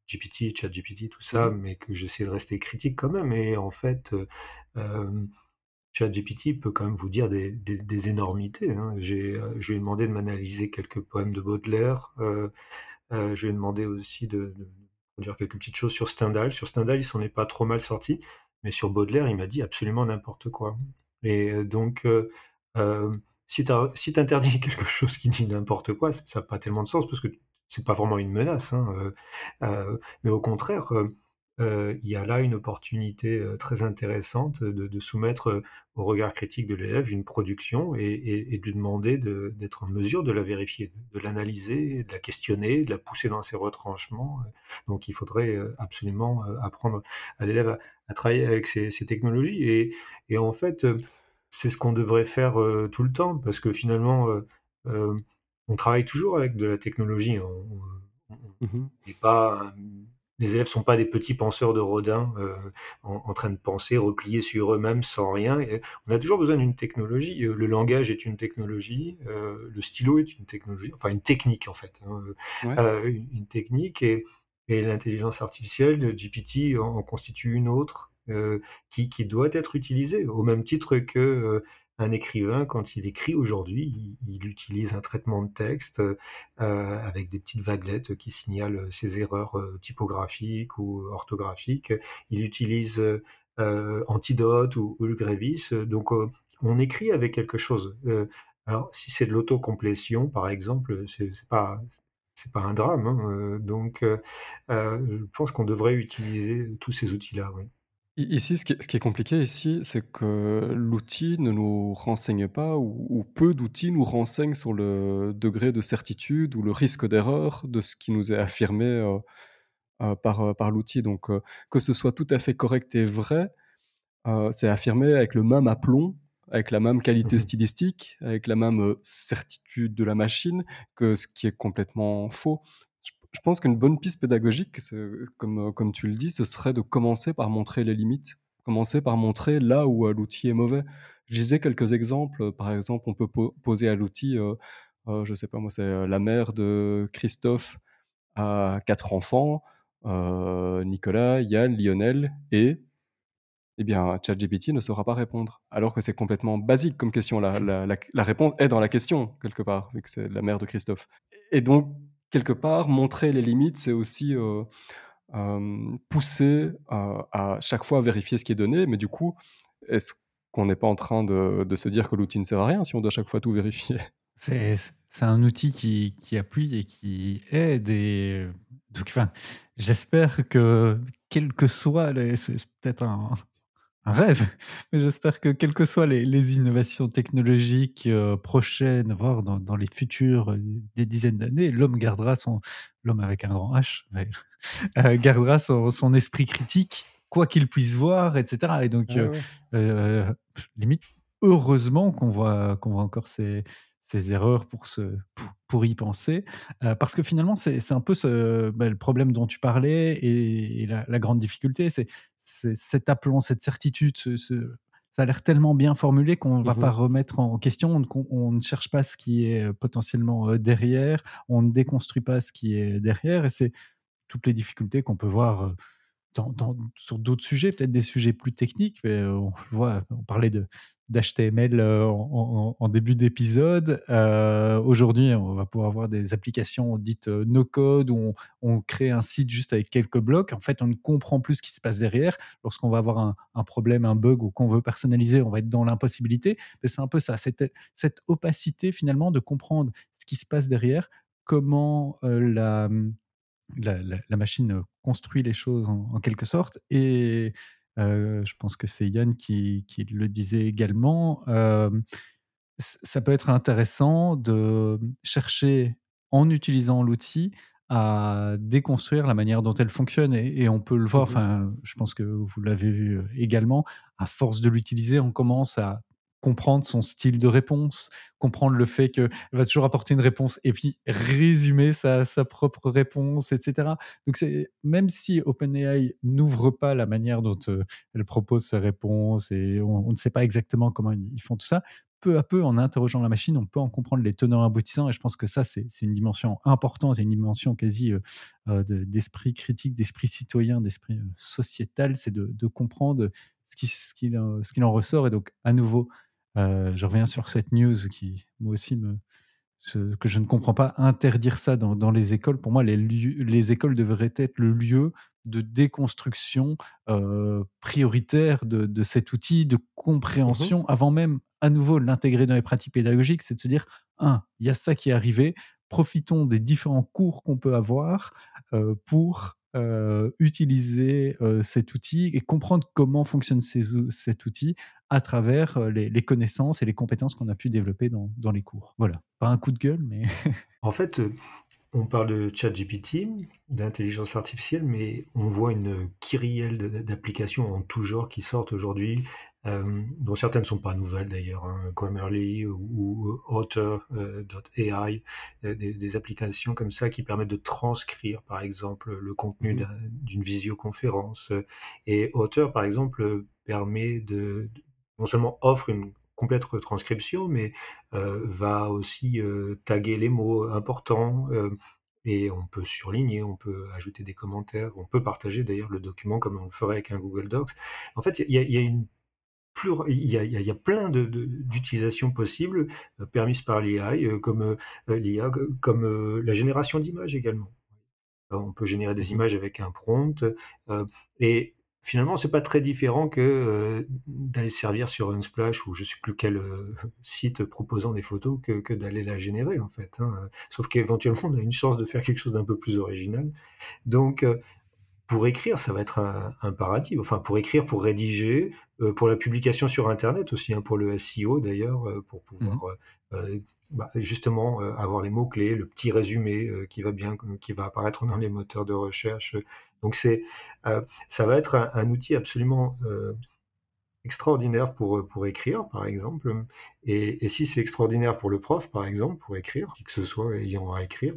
GPT, ChatGPT, tout ça, mmh mais que j'essaie de rester critique quand même. Et en fait, euh, ChatGPT peut quand même vous dire des, des, énormités. Hein. J'ai, euh, je lui ai demandé de m'analyser quelques poèmes de Baudelaire. Euh, euh, je lui ai demandé aussi de, de, dire quelques petites choses sur Stendhal. Sur Stendhal, il s'en est pas trop mal sorti, mais sur Baudelaire, il m'a dit absolument n'importe quoi. Et donc, si tu si interdis <laughs> quelque chose qui dit n'importe quoi, ça n'a pas tellement de sens parce que c'est pas vraiment une menace, hein, euh, euh, mais au contraire, euh, il y a là une opportunité très intéressante de, soumettre au regard critique de l'élève une production et, de lui demander d'être en mesure de la vérifier, de, l'analyser, de la questionner, de la pousser dans ses retranchements. Donc il faudrait absolument apprendre à l'élève à, travailler avec ces, technologies. Et, et, en fait, c'est ce qu'on devrait faire tout le temps, parce que finalement, on travaille toujours avec de la technologie. On, Mmh pas les élèves sont pas des petits penseurs de Rodin, euh, en, train de penser, repliés sur eux-mêmes sans rien. on a toujours besoin d'une technologie. Euh, le langage est une technologie, euh, le stylo est une technologie, enfin une technique en fait, hein, une, technique et, l'intelligence artificielle de GPT en, constitue une autre qui, qui, doit être utilisée au même titre que un écrivain, quand il écrit aujourd'hui, il, utilise un traitement de texte euh, avec des petites vaguelettes qui signalent ses erreurs euh, typographiques ou orthographiques. Il utilise euh, Antidote ou, ou, le Grévis. Donc, on écrit avec quelque chose. alors, si c'est de l'autocomplétion, par exemple, c'est pas c'est pas un drame. Hein, donc, je pense qu'on devrait utiliser tous ces outils-là. Ici, ce qui est compliqué ici, c'est que l'outil ne nous renseigne pas ou peu d'outils nous renseignent sur le degré de certitude ou le risque d'erreur de ce qui nous est affirmé, euh, euh, par, euh, par l'outil. Donc, que ce soit tout à fait correct et vrai, c'est affirmé avec le même aplomb, avec la même qualité mmh stylistique, avec la même, certitude de la machine que ce qui est complètement faux. Je pense qu'une bonne piste pédagogique, comme, euh, comme tu le dis, ce serait de commencer par montrer les limites, commencer par montrer là où euh, l'outil est mauvais. Je disais quelques exemples. Par exemple, on peut poser à l'outil, je euh, je sais pas moi, c'est la mère de Christophe a quatre enfants, Nicolas, Yann, Lionel et eh bien, ChatGPT ne saura pas répondre. Alors que c'est complètement basique comme question. La, la, réponse est dans la question, quelque part, vu que c'est la mère de Christophe. Et donc, quelque part, montrer les limites, c'est aussi euh, pousser à chaque fois vérifier ce qui est donné. Mais du coup, est-ce qu'on n'est pas en train de, se dire que l'outil ne sert à rien si on doit chaque fois tout vérifier? C'est un outil qui, qui, appuie et qui aide. Et donc, enfin, j'espère que, quel que soit, c'est peut-être un, un rêve. <laughs> Mais j'espère que, quelles que soient les, innovations technologiques euh, prochaines, voire dans, les futures euh, des dizaines d'années, l'homme gardera son, l'homme avec un grand H, <laughs> euh, gardera son, esprit critique, quoi qu'il puisse voir, etc. Et donc, limite, heureusement qu'on voit, qu'on voit encore ces, ces erreurs pour, se, pour, y penser. parce que finalement, c'est un peu ce, bah, le problème dont tu parlais et, la, grande difficulté, c'est cet aplomb, cette certitude, ça a l'air tellement bien formulé qu'on ne va mmh pas remettre en question, on, ne cherche pas ce qui est potentiellement derrière, on ne déconstruit pas ce qui est derrière, et c'est toutes les difficultés qu'on peut voir sur d'autres sujets, peut-être des sujets plus techniques, mais on voit, on parlait de, d'HTML en, début d'épisode. Aujourd'hui, on va pouvoir avoir des applications dites no-code où on, crée un site juste avec quelques blocs. En fait, on ne comprend plus ce qui se passe derrière. Lorsqu'on va avoir un, problème, un bug ou qu'on veut personnaliser, on va être dans l'impossibilité. C'est un peu ça, cette, cette opacité finalement de comprendre ce qui se passe derrière, comment la la, machine construit les choses en, quelque sorte. Et je pense que c'est Yann qui, le disait également. ça peut être intéressant de chercher, en utilisant l'outil, à déconstruire la manière dont elle fonctionne. Et, on peut le voir, mmh enfin, je pense que vous l'avez vu également, à force de l'utiliser, on commence à comprendre son style de réponse, comprendre le fait qu'elle va toujours apporter une réponse et puis résumer sa, propre réponse, etc. Donc, c'est, même si OpenAI n'ouvre pas la manière dont euh, elle propose ses réponses et on, ne sait pas exactement comment ils font tout ça, peu à peu, en interrogeant la machine, on peut en comprendre les tenants aboutissants. Et je pense que ça, c'est, une dimension importante et une dimension quasi euh, euh, d'esprit critique, d'esprit citoyen, d'esprit sociétal, c'est de, comprendre ce, qui, ce qu'il en ressort. Et donc, à nouveau, euh, je reviens sur cette news qui, moi aussi, me, que je ne comprends pas. Interdire ça dans, les écoles, pour moi, les, les, écoles devraient être le lieu de déconstruction euh, prioritaire de, cet outil, de compréhension, mmh avant même, à nouveau, l'intégrer dans les pratiques pédagogiques. C'est de se dire, un, il y a ça qui est arrivé, profitons des différents cours qu'on peut avoir euh, pour utiliser cet outil et comprendre comment fonctionne cet outil à travers les, connaissances et les compétences qu'on a pu développer dans, dans, les cours. Voilà, pas un coup de gueule, mais... <laughs> en fait, on parle de ChatGPT, d'intelligence artificielle, mais on voit une kyrielle d'applications en tout genre qui sortent aujourd'hui. Dont certaines ne sont pas nouvelles d'ailleurs, hein, Grammarly ou, ou Otter.ai, des, des, applications comme ça qui permettent de transcrire par exemple le contenu mmh d'une visioconférence. Et Otter par exemple permet de, non seulement offre une complète retranscription, mais va aussi taguer les mots importants. et on peut surligner, on peut ajouter des commentaires, on peut partager d'ailleurs le document comme on le ferait avec un Google Docs. En fait, il y, a, une il y, a, plein d'utilisations possibles permises par l'IA, comme l'IA, comme la génération d'images également. On peut générer des images avec un prompt. et finalement, c'est pas très différent que euh, d'aller servir sur Unsplash ou je sais plus quel euh, site proposant des photos que, d'aller la générer en fait. Hein. Sauf qu'éventuellement, on a une chance de faire quelque chose d'un peu plus original. Donc, euh, pour écrire, ça va être un, un, paradis. Enfin, pour écrire, pour rédiger, pour la publication sur Internet aussi, hein, pour le SEO d'ailleurs, pour pouvoir mmh bah, justement avoir les mots clés, le petit résumé qui va bien, qui va apparaître dans les moteurs de recherche donc c'est, euh, ça va être un, outil absolument euh, extraordinaire pour, euh, pour écrire, par exemple. Et, si c'est extraordinaire pour le prof, par exemple, pour écrire, qui que ce soit ayant à écrire,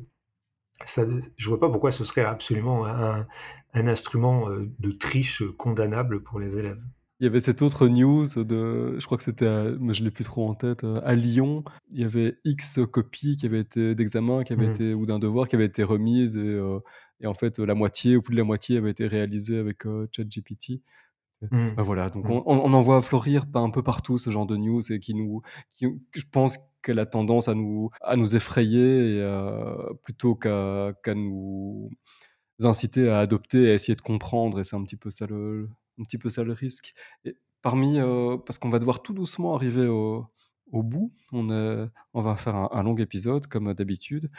ça, je vois pas pourquoi ce serait absolument un, un instrument de triche condamnable pour les élèves. Il y avait cette autre news de, je crois que c'était, mais je l'ai plus trop en tête, à Lyon. Il y avait X copies qui avaient été d'examen, qui avaient mmh. été ou d'un devoir qui avaient été remises et et en fait, la moitié ou plus de la moitié avait été réalisée avec ChatGPT. Mmh. Bah, voilà, donc mmh. on, en voit fleurir un peu partout ce genre de news et qui nous, qui, je pense qu'elle a tendance à nous, à nous effrayer et, plutôt qu'à nous inciter à adopter et à essayer de comprendre. Et c'est un petit peu ça le, un petit peu ça le risque. Et parmi, parce qu'on va devoir tout doucement arriver au, bout, on, va faire un long épisode comme d'habitude.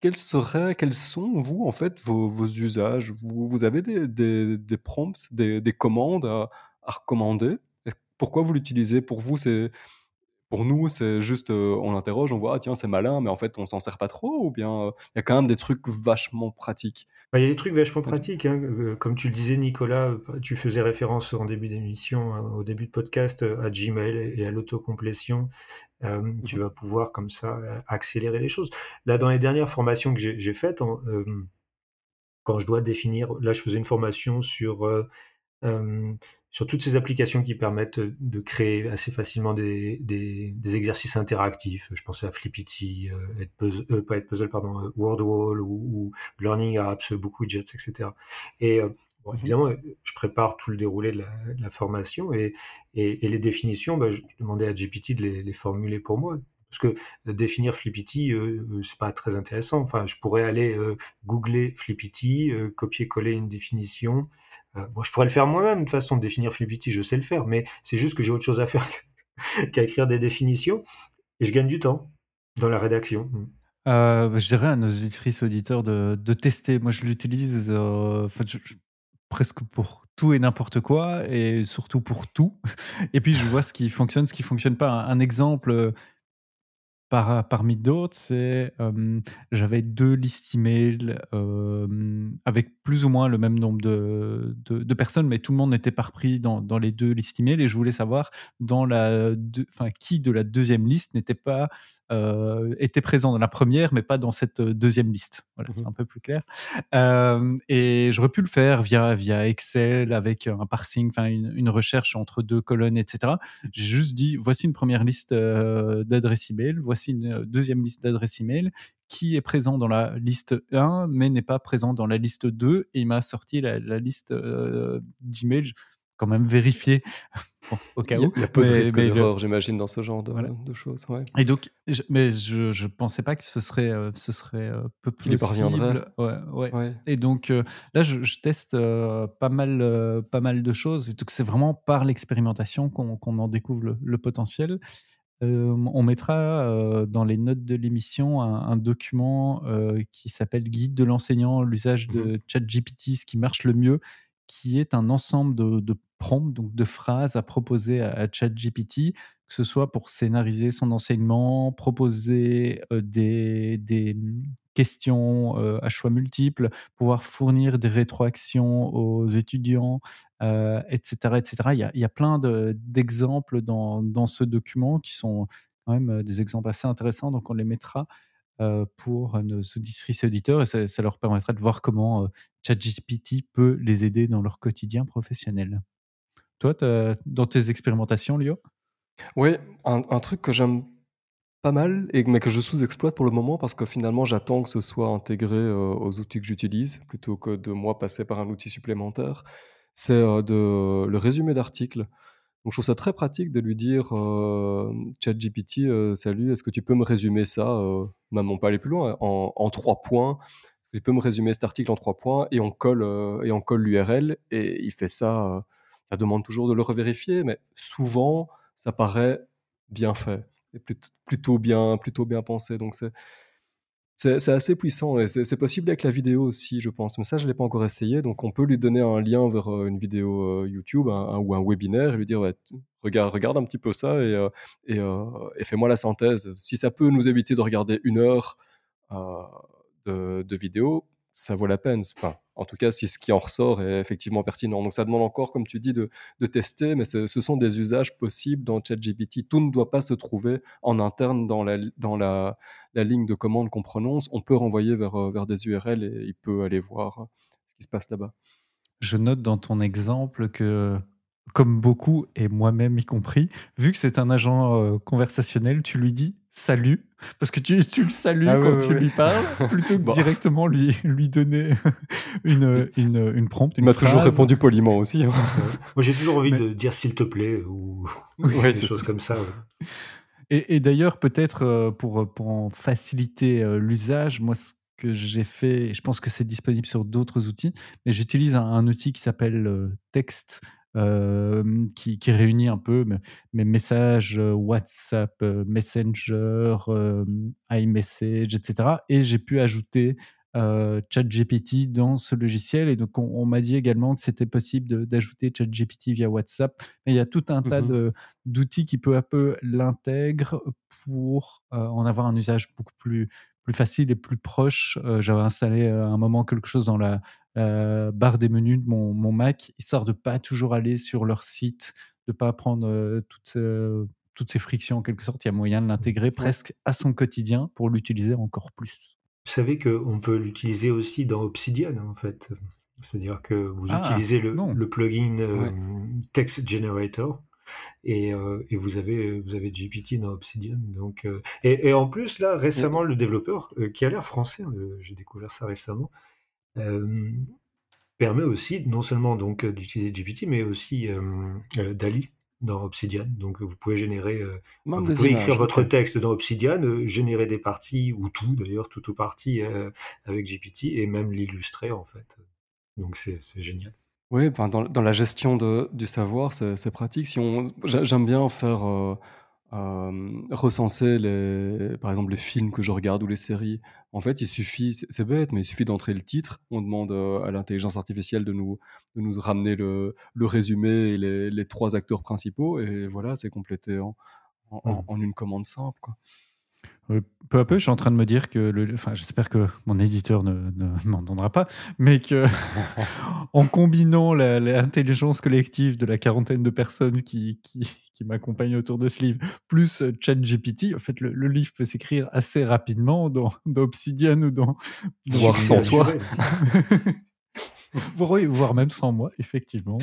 Quels seraient quels sont, vous, en fait, vos usages? Vous avez des prompts, des des commandes à à recommander? pourquoi vous l'utilisez? Pour vous, c'est pour nous, c'est juste, heu, on l'interroge, on voit: «Ah tiens, c'est malin», mais en fait, on s'en sert pas trop? Ou bien, il y a quand même des trucs vachement pratiques? Bah, il y a des trucs vachement pratiques, hein, comme tu le disais Nicolas, tu faisais référence en début d'émission, hein, au début de podcast, à Gmail et à l'autocomplétion. Euh, tu vas pouvoir comme ça euh, accélérer les choses. Là, dans les dernières formations que j'ai faites, euh, quand je dois définir, là, je faisais une formation sur sur toutes ces applications qui permettent de créer assez facilement des, des, exercices interactifs. Je pensais à Flippity, euh, pas Puzzle, pardon, WordWall ou, Learning Apps, beaucoup de Jets, etc. Et Bon, mmh évidemment, je prépare tout le déroulé de la, formation et, et, les définitions, bah, je demandais à GPT de les, formuler pour moi. Parce que définir Flippity, euh, c'est pas très intéressant. Enfin, je pourrais aller googler Flippity, copier-coller une définition. Bon, je pourrais le faire moi-même, de façon, définir Flippity, je sais le faire, mais c'est juste que j'ai autre chose à faire <laughs> qu'à écrire des définitions. Et je gagne du temps dans la rédaction. Mmh. Euh, je dirais à nos auditrices auditeurs de, de tester. Moi, je l'utilise presque pour tout et n'importe quoi et surtout pour tout. <laughs> Et puis je vois ce qui fonctionne, ce qui fonctionne pas. Un exemple par, parmi d'autres, c'est j'avais deux listes email avec plus ou moins le même nombre de, personnes, mais tout le monde n'était pas repris dans, dans, les deux listes email. Et je voulais savoir dans la qui de la deuxième liste n'était pas euh, était présent dans la première, mais pas dans cette euh, deuxième liste. Voilà, c'est mmh un peu plus clair. Euh, et j'aurais pu le faire via, via Excel avec un parsing, enfin une, une, recherche entre deux colonnes, etc. J'ai juste dit voici une première liste d'adresses email, voici une deuxième liste d'adresses email qui est présent dans la liste 1, mais n'est pas présent dans la liste 2. Et il m'a sorti la, liste d'emails quand même vérifier <laughs> au cas où. Il y a peu de risques d'erreur, j'imagine, dans ce genre de, de choses. Ouais. Et donc, mais je ne pensais pas que ce serait, euh, ce serait euh, peu possible. Il parviendrait. Ouais, ouais. ouais, Et donc, euh, là, je, teste pas, mal, pas mal de choses. Et donc, c'est vraiment par l'expérimentation qu'on en découvre le, potentiel. on mettra dans les notes de l'émission un, document qui s'appelle Guide de l'enseignant, l'usage de mmh ChatGPT, ce qui marche le mieux, qui est un ensemble de, de prompts, donc de phrases à proposer à, ChatGPT, que ce soit pour scénariser son enseignement, proposer des, des, questions à choix multiples, pouvoir fournir des rétroactions aux étudiants, etc., etc. Il y a, plein d'exemples dans, ce document qui sont quand même des exemples assez intéressants, donc on les mettra pour nos auditrices et auditeurs et ça leur permettra de voir comment ChatGPT peut les aider dans leur quotidien professionnel. Toi, dans tes expérimentations, Lio Oui, un, truc que j'aime pas mal, et, mais que je sous-exploite pour le moment parce que finalement j'attends que ce soit intégré euh, aux outils que j'utilise plutôt que de moi passer par un outil supplémentaire. C'est euh, le résumé d'articles. Donc je trouve ça très pratique de lui dire euh, ChatGPT, euh, salut, est-ce que tu peux me résumer ça, euh, même on peut aller plus loin, en, en trois points. Est-ce que tu peux me résumer cet article en trois points? Et on colle et on colle l'URL et il fait ça. Ça demande toujours de le revérifier, mais souvent ça paraît bien fait plutôt bien, plutôt bien pensé. Donc c'est assez puissant et c'est possible avec la vidéo aussi, je pense. Mais ça, je ne l'ai pas encore essayé. Donc, on peut lui donner un lien vers euh, une vidéo euh, YouTube ou un webinaire et lui dire regarde, un petit peu ça et, euh, et, fais-moi la synthèse. Si ça peut nous éviter de regarder une heure de, vidéo, ça vaut la peine. En tout cas, si ce qui en ressort est effectivement pertinent. Donc, ça demande encore, comme tu dis, de, tester, mais ce sont des usages possibles dans ChatGPT. Tout ne doit pas se trouver en interne dans la, dans la, la ligne de commande qu'on prononce. On peut renvoyer vers, euh, vers des URL et il peut aller voir ce qui se passe là-bas. Je note dans ton exemple que comme beaucoup, et moi-même y compris, vu que c'est un agent euh, conversationnel, tu lui dis salut, parce que tu, tu le salues ah quand tu lui parles, plutôt que directement lui, lui donner <laughs> une, une, une prompte. Il m'a toujours répondu poliment aussi. Hein. <laughs> Moi, j'ai toujours envie de dire s'il te plaît ou, des choses comme ça. Et, et d'ailleurs, peut-être euh, pour, pour en faciliter euh, l'usage, moi, ce que j'ai fait, je pense que c'est disponible sur d'autres outils, mais j'utilise un, outil qui s'appelle Text qui, qui, réunit un peu mes, messages WhatsApp, Messenger, iMessage, etc. Et j'ai pu ajouter ChatGPT dans ce logiciel. Et donc, on, m'a dit également que c'était possible d'ajouter ChatGPT via WhatsApp. Mais il y a tout un tas mmh d'outils qui peu à peu l'intègrent pour en avoir un usage beaucoup plus, plus facile et plus proche. J'avais installé à un moment quelque chose dans la, euh, barre des menus de mon, mon, Mac, histoire de pas toujours aller sur leur site, de pas prendre euh, toutes, toutes, ces frictions en quelque sorte. Il y a moyen de l'intégrer presque à son quotidien pour l'utiliser encore plus. Vous savez qu'on peut l'utiliser aussi dans Obsidian en fait. C'est-à-dire que vous ah, utilisez le, le plugin euh, Text Generator et, et, vous avez vous avez GPT dans Obsidian donc et, et, en plus là récemment le développeur qui a l'air français j'ai découvert ça récemment permet aussi non seulement donc d'utiliser GPT, mais aussi Dali dans Obsidian. Donc vous pouvez générer, vous pouvez écrire votre texte dans Obsidian, générer des parties ou tout d'ailleurs, tout ou partie avec GPT et même l'illustrer en fait. Donc c'est génial. Oui, dans, dans, la gestion de, du savoir, c'est pratique. Si on, j'aime bien faire recenser les, par exemple les films que je regarde ou les séries. En fait, il suffit, c'est bête, mais il suffit d'entrer le titre. On demande à l'intelligence artificielle de nous, de nous ramener le, le résumé et les, les, trois acteurs principaux, et voilà, c'est complété en, en, mmh. en, une commande simple. Quoi peu à peu, je suis en train de me dire que, le, enfin, j'espère que mon éditeur ne, ne <laughs> m'entendra pas, mais que <laughs> en combinant l'intelligence collective de la quarantaine de personnes qui, qui, qui m'accompagnent autour de ce livre, plus ChatGPT, en fait, le, livre peut s'écrire assez rapidement dans, dans, Obsidian ou dans, voire sans toi. voire même sans moi, effectivement.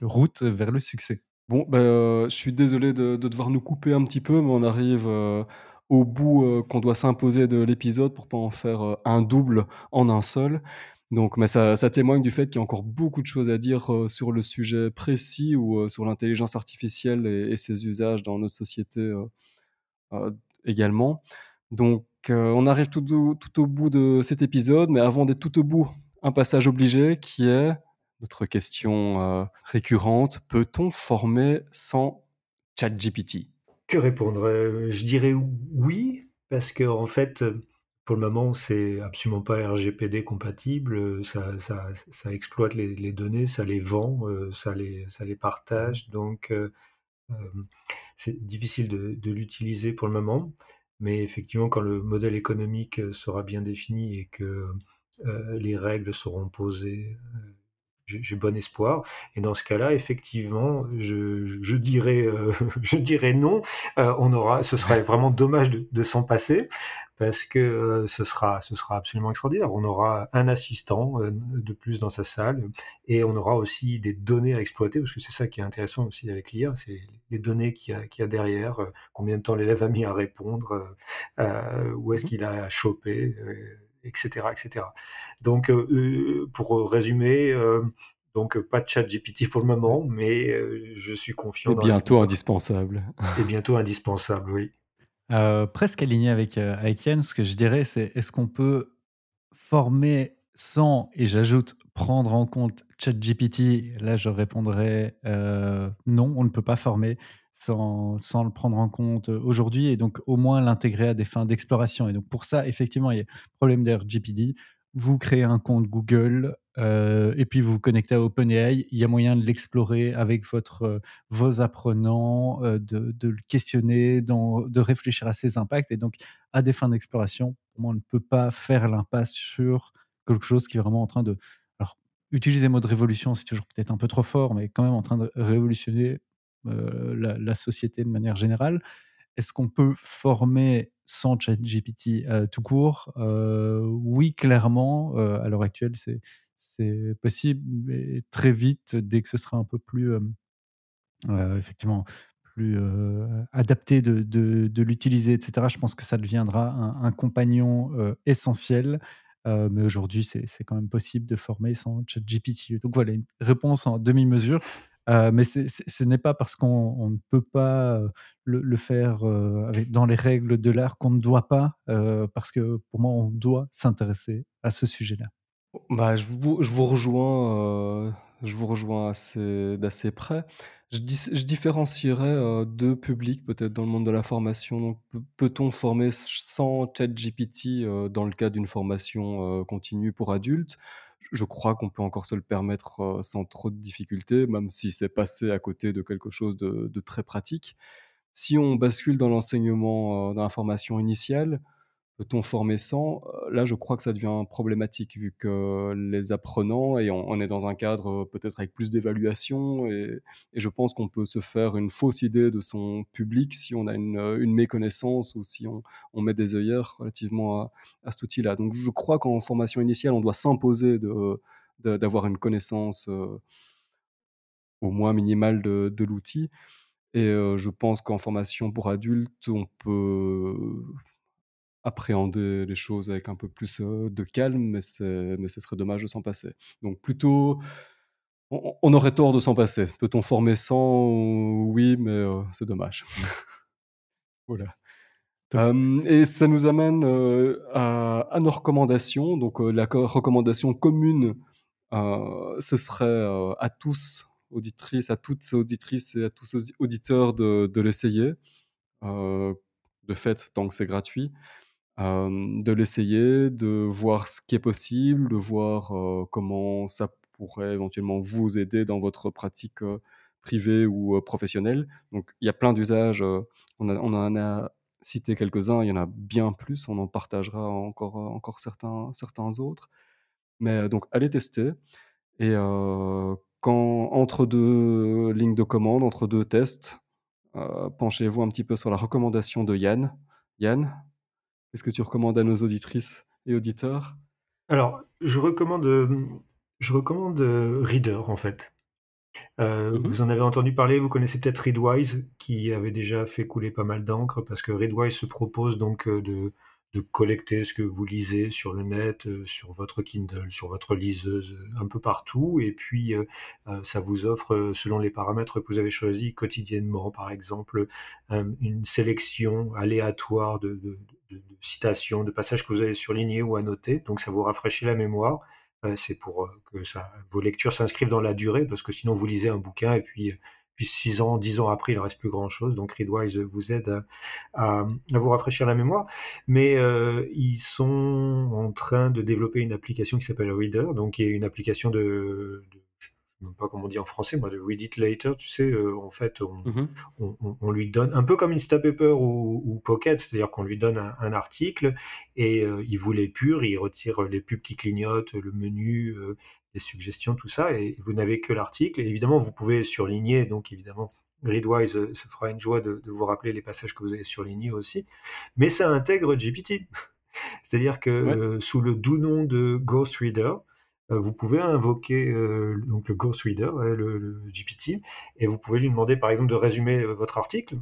route vers le succès. Bon, ben, je suis désolé de, devoir nous couper un petit peu, mais on arrive. Euh, au bout euh, qu'on doit s'imposer de l'épisode pour pas en faire euh, un double en un seul. Donc, mais ça, témoigne du fait qu'il y a encore beaucoup de choses à dire euh, sur le sujet précis ou sur l'intelligence artificielle et, ses usages dans notre société également. Donc, on arrive tout, tout, au bout de cet épisode, mais avant d'être tout au bout, un passage obligé qui est notre question récurrente peut-on former sans ChatGPT? Que répondre? Je dirais oui, parce que en fait, pour le moment, c'est absolument pas RGPD compatible. Ça, ça, ça exploite les, données, ça les vend, ça les, ça les partage. Donc, c'est difficile de l'utiliser pour le moment. mais effectivement, quand le modèle économique sera bien défini et que les règles seront posées, j'ai bon espoir. Et dans ce cas-là, effectivement, je, dirais, <laughs> je dirais non. on aura, ce serait vraiment dommage de s'en passer parce que euh, ce, sera, ce sera absolument extraordinaire. On aura un assistant euh, de plus dans sa salle et on aura aussi des données à exploiter, parce que c'est ça qui est intéressant aussi avec l'IA, c'est les données qu'il y, a derrière, euh, combien de temps l'élève a mis à répondre, où est-ce mmh qu'il a chopé, etc., etc. Donc, pour résumer, donc pas de chat GPT pour le moment, mais je suis confiant. Et bientôt indispensable. <laughs> Et bientôt indispensable, oui. Euh, presque aligné avec, euh, avec Yann, ce que je dirais, c'est est-ce qu'on peut former sans, et j'ajoute, prendre en compte ChatGPT? Là, je répondrais euh, non, on ne peut pas former sans, le prendre en compte aujourd'hui et donc au moins l'intégrer à des fins d'exploration. Et donc pour ça, effectivement, il y a problème GPT vous créez un compte Google euh, et puis vous vous connectez à OpenAI. Il y a moyen de l'explorer avec votre, euh, vos apprenants, euh, de, de, le questionner, de réfléchir à ses impacts. Et donc, à des fins d'exploration, on ne peut pas faire l'impasse sur quelque chose qui est vraiment en train de. Alors, utiliser le mot de révolution, c'est toujours peut-être un peu trop fort, mais quand même en train de révolutionner la, la, société de manière générale. Est-ce qu'on peut former sans ChatGPT euh, tout court? Euh, Oui, clairement. Euh, à l'heure actuelle, c'est, possible. Mais très vite, dès que ce sera un peu plus, effectivement, plus adapté de, l'utiliser, etc., je pense que ça deviendra un, un compagnon essentiel. mais aujourd'hui, c'est, c'est quand même possible de former sans ChatGPT. Donc voilà, une réponse en demi-mesure. Euh, mais ce n'est pas parce qu'on ne peut pas euh, le, faire euh, dans les règles de l'art qu'on ne doit pas, parce que pour moi, on doit s'intéresser à ce sujet-là. Bah, je vous, rejoins, je rejoins assez, d'assez près. Je, différencierais deux publics peut-être dans le monde de la formation. Peut-on former sans ChatGPT dans le cas d'une formation continue pour adultes? Je crois qu'on peut encore se le permettre euh, sans trop de difficultés, même si c'est passé à côté de quelque chose de, très pratique. Si on bascule dans l'enseignement, euh, dans la formation initiale, Peut-on former sans Là, je crois que ça devient problématique vu que les apprenants, et on, est dans un cadre peut-être avec plus d'évaluation, et, je pense qu'on peut se faire une fausse idée de son public si on a une, méconnaissance ou si on, met des œillères relativement à, cet outil-là. Donc, je crois qu'en formation initiale, on doit s'imposer d'avoir une connaissance au moins minimale de, l'outil. Et je pense qu'en formation pour adultes, on peut appréhender les choses avec un peu plus de calme, mais, mais ce serait dommage de s'en passer. Donc plutôt, on, aurait tort de s'en passer. Peut-on former sans Oui, mais c'est dommage. <laughs> voilà. et ça nous amène à, nos recommandations. Donc la recommandation commune, ce serait à tous auditrices, à toutes auditrices et à tous auditeurs de, de l'essayer. de fait, tant que c'est gratuit de l'essayer, de voir ce qui est possible, de voir, comment ça pourrait éventuellement vous aider dans votre pratique, privée ou, professionnelle. Donc il y a plein d'usages, on en a cité quelques-uns, il y en a bien plus, on en partagera encore, certains autres. Mais, donc allez tester et quand entre deux lignes de commande, entre deux tests, penchez-vous un petit peu sur la recommandation de Yann. Yann? Qu'est-ce que tu recommandes à nos auditrices et auditeurs? Alors, je recommande, je recommande Reader, en fait. Euh, mmh vous en avez entendu parler, vous connaissez peut-être Readwise, qui avait déjà fait couler pas mal d'encre, parce que Readwise se propose donc de de collecter ce que vous lisez sur le net, euh, sur votre Kindle, sur votre liseuse, un peu partout. Et puis, euh, euh, ça vous offre, selon les paramètres que vous avez choisis quotidiennement, par exemple, une sélection aléatoire de, citations, de passages que vous avez surlignés ou annotés. Donc, ça vous rafraîchit la mémoire. c'est pour que ça, vos lectures s'inscrivent dans la durée, parce que sinon, vous lisez un bouquin et puis puis six ans, dix ans après, il ne reste plus grand-chose. Donc Readwise vous aide à, vous rafraîchir la mémoire. Mais euh, ils sont en train de développer une application qui s'appelle Reader, donc qui est une application de, pas comment on dit en français, moi, de read it later, tu sais, en fait, Mmh on, lui donne, un peu comme Instapaper ou, ou Pocket, c'est-à-dire qu'on lui donne un, article et il vous l'épure, il retire les pubs qui clignotent, le menu, les suggestions, tout ça, et vous n'avez que l'article. Et évidemment, vous pouvez surligner, donc évidemment, Readwise euh, se fera une joie de, vous rappeler les passages que vous avez surlignés aussi. Mais ça intègre GPT. <laughs> C'est-à-dire que euh, sous le doux nom de Ghost Reader, euh, vous pouvez invoquer donc le Ghost Reader, le, GPT, et vous pouvez lui demander par exemple de résumer votre article.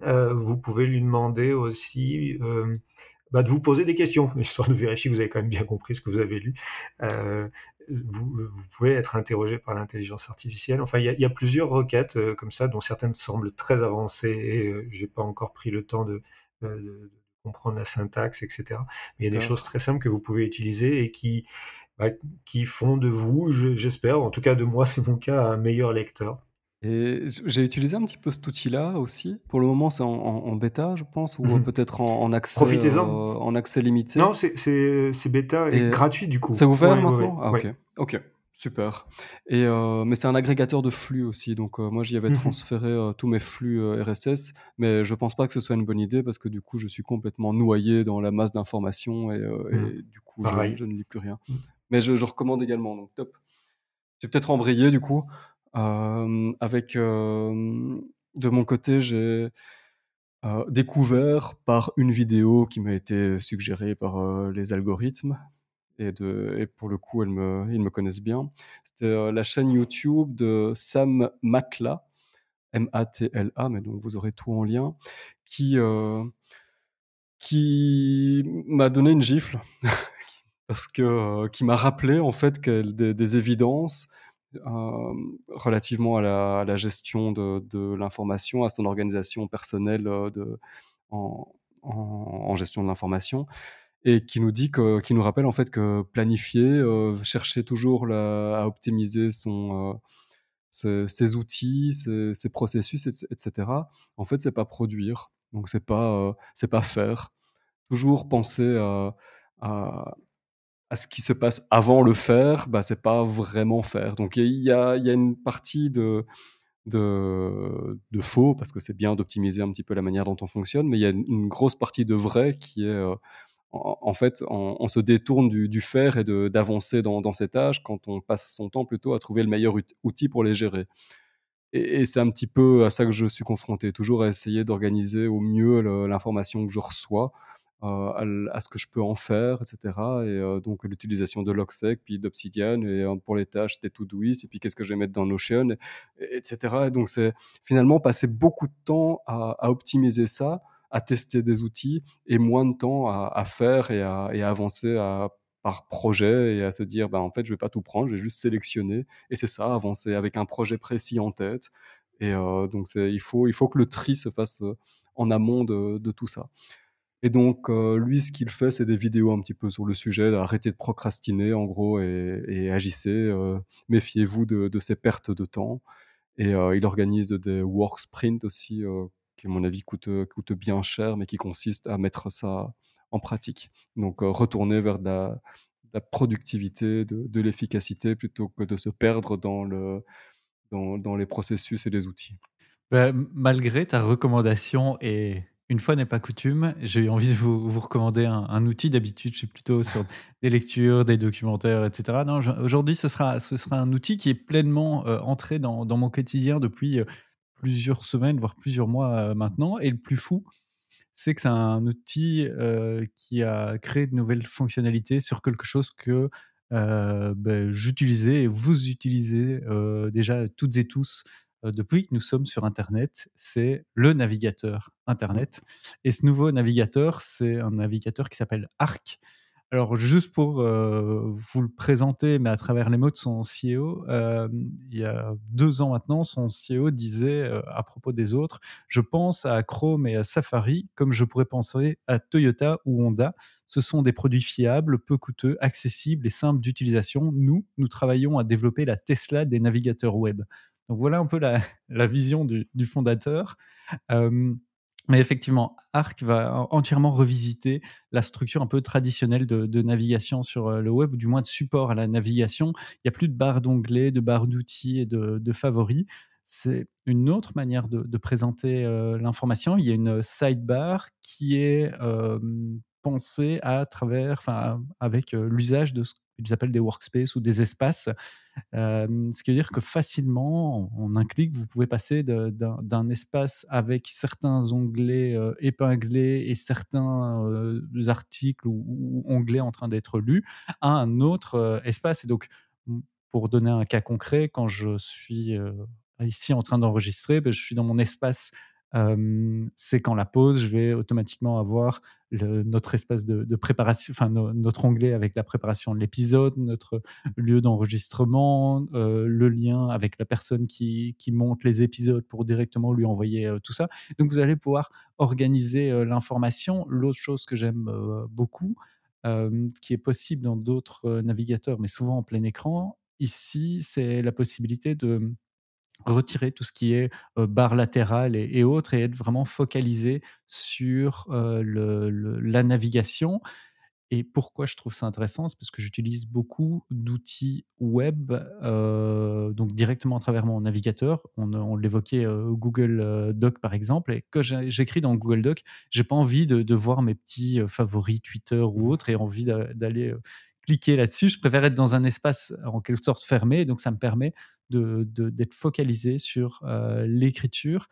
vous pouvez lui demander aussi bah, de vous poser des questions, <laughs> histoire de vérifier que vous avez quand même bien compris ce que vous avez lu vous, pouvez être interrogé par l'intelligence artificielle. Enfin, il y, a plusieurs requêtes euh, comme ça, dont certaines semblent très avancées et euh, j'ai pas encore pris le temps de, euh, comprendre la syntaxe, etc. Mais il y a des choses très simples que vous pouvez utiliser et qui, qui font de vous, j'espère, en tout cas de moi, <laughs> c'est mon cas, un meilleur lecteur. Et j'ai utilisé un petit peu cet outil-là aussi. Pour le moment, c'est en, bêta, je pense, ou mhm. peut-être en, accès, Profitez-en. en accès limité. Non, c'est bêta et, gratuit du coup. C'est ouvert maintenant? Ah, ok. Ok, super. Et, euh, mais c'est un agrégateur de flux aussi. Donc, euh, moi, j'y avais mhm. transféré euh, tous mes flux RSS. Mais je pense pas que ce soit une bonne idée parce que du coup, je suis complètement noyé dans la masse d'informations et, mhm. du coup, je, ne lis plus rien. Mais je, recommande également. Donc, top. J'ai peut-être embrayé du coup avec, de mon côté, j'ai découvert par une vidéo qui m'a été suggérée par les algorithmes et, de, et pour le coup, ils me, ils me connaissent bien. C'était la chaîne YouTube de Sam Matla, M-A-T-L-A, mais donc vous aurez tout en lien, qui, qui m'a donné une gifle, <laughs> parce que, qui m'a rappelé en fait des, évidences euh, relativement à la, gestion de, l'information, à son organisation personnelle euh, de, en, gestion de l'information, et qui nous dit que, qui nous rappelle en fait que planifier, euh, chercher toujours à optimiser son ses, outils, ses, processus, etc. En fait, c'est pas produire, donc c'est pas c'est pas faire. Toujours penser à ce qui se passe avant le faire, bah, c'est pas vraiment faire. Donc il y a, une partie de, de, faux, parce que c'est bien d'optimiser un petit peu la manière dont on fonctionne, mais il y a une, grosse partie de vrai qui est, euh, en, fait, on, se détourne du, faire et d'avancer dans, dans tâches quand on passe son temps plutôt à trouver le meilleur outil pour les gérer. Et, et c'est un petit peu à ça que je suis confronté, toujours à essayer d'organiser au mieux l'information que je reçois euh, à, ce que je peux en faire, etc. Et euh, donc l'utilisation de Logsec, puis d'Obsidian, et euh, pour les tâches, c'était Todoist, et puis qu'est-ce que je vais mettre dans Notion, etc. Et donc c'est finalement passer beaucoup de temps à, optimiser ça, à tester des outils, et moins de temps à, faire et à, avancer par projet et à se dire, bah, en fait, je vais pas tout prendre, je vais juste sélectionner. Et c'est ça, avancer avec un projet précis en tête. Et donc, il faut, il faut que le tri se fasse en amont de tout ça. Et donc, euh, lui, ce qu'il fait, c'est des vidéos un petit peu sur le sujet, arrêtez de procrastiner, en gros, et, agissez, euh, méfiez-vous de, ces pertes de temps. Et euh, il organise des work sprints aussi, qui, à mon avis, coûtent, bien cher, mais qui consistent à mettre ça en pratique. Donc, retourner vers la, productivité, de, l'efficacité, plutôt que de se perdre dans, le, dans, les processus et les outils. Bah, malgré ta recommandation et une fois n'est pas coutume, j'ai eu envie de vous, recommander un, outil. D'habitude, je suis plutôt sur des lectures, des documentaires, etc. Aujourd'hui, ce sera, un outil qui est pleinement euh, entré dans, mon quotidien depuis euh, plusieurs semaines, voire plusieurs mois euh, maintenant. Et le plus fou, c'est que c'est un outil qui a créé de nouvelles fonctionnalités sur quelque chose que ben, j'utilisais et vous utilisez déjà toutes et tous depuis que nous sommes sur Internet, c'est le navigateur Internet. Et ce nouveau navigateur, c'est un navigateur qui s'appelle Arc. Alors, juste pour euh, vous le présenter, mais à travers les mots de son CEO, euh, il y a deux ans maintenant, son CEO disait à propos des autres Je pense à Chrome et à Safari comme je pourrais penser à Toyota ou Honda. Ce sont des produits fiables, peu coûteux, accessibles et simples d'utilisation. Nous, nous travaillons à développer la Tesla des navigateurs web. Donc voilà un peu la, <laughs> vision du, fondateur. Mais effectivement, Arc va entièrement revisiter la structure un peu traditionnelle de, navigation sur le web, ou du moins de support à la navigation. Il n'y a plus de barre d'onglets, de barre d'outils et de, favoris. C'est une autre manière de, présenter l'information. Il y a une sidebar qui est pensée à travers, avec l'usage de ce qu'ils appellent des workspaces ou des espaces ce qui veut dire que facilement, en un clic, vous pouvez passer d'un espace avec certains onglets épinglés et certains articles ou, onglets en train d'être lus à un autre espace. Et donc, pour donner un cas concret, quand je suis ici en train d'enregistrer, ben, je suis dans mon espace c'est quand la pause, je vais automatiquement avoir notre espace de, préparation, enfin notre onglet avec la préparation de l'épisode, notre lieu d'enregistrement, le lien avec la personne qui, monte les épisodes pour directement lui envoyer tout ça. Donc vous allez pouvoir organiser l'information. L'autre chose que j'aime beaucoup, qui est possible dans d'autres navigateurs, mais souvent en plein écran, ici, c'est la possibilité de retirer tout ce qui est barre latérale et, autres et être vraiment focalisé sur la navigation. Et pourquoi je trouve ça intéressant C'est parce que j'utilise beaucoup d'outils web, donc directement à travers mon navigateur. On, l'évoquait Google Doc par exemple, et que j'écris dans Google Doc, j'ai pas envie de, de, voir mes petits favoris Twitter ou autres et envie d'aller là-dessus. Je préfère être dans un espace en quelque sorte fermé, donc ça me permet d'être focalisé sur euh, l'écriture.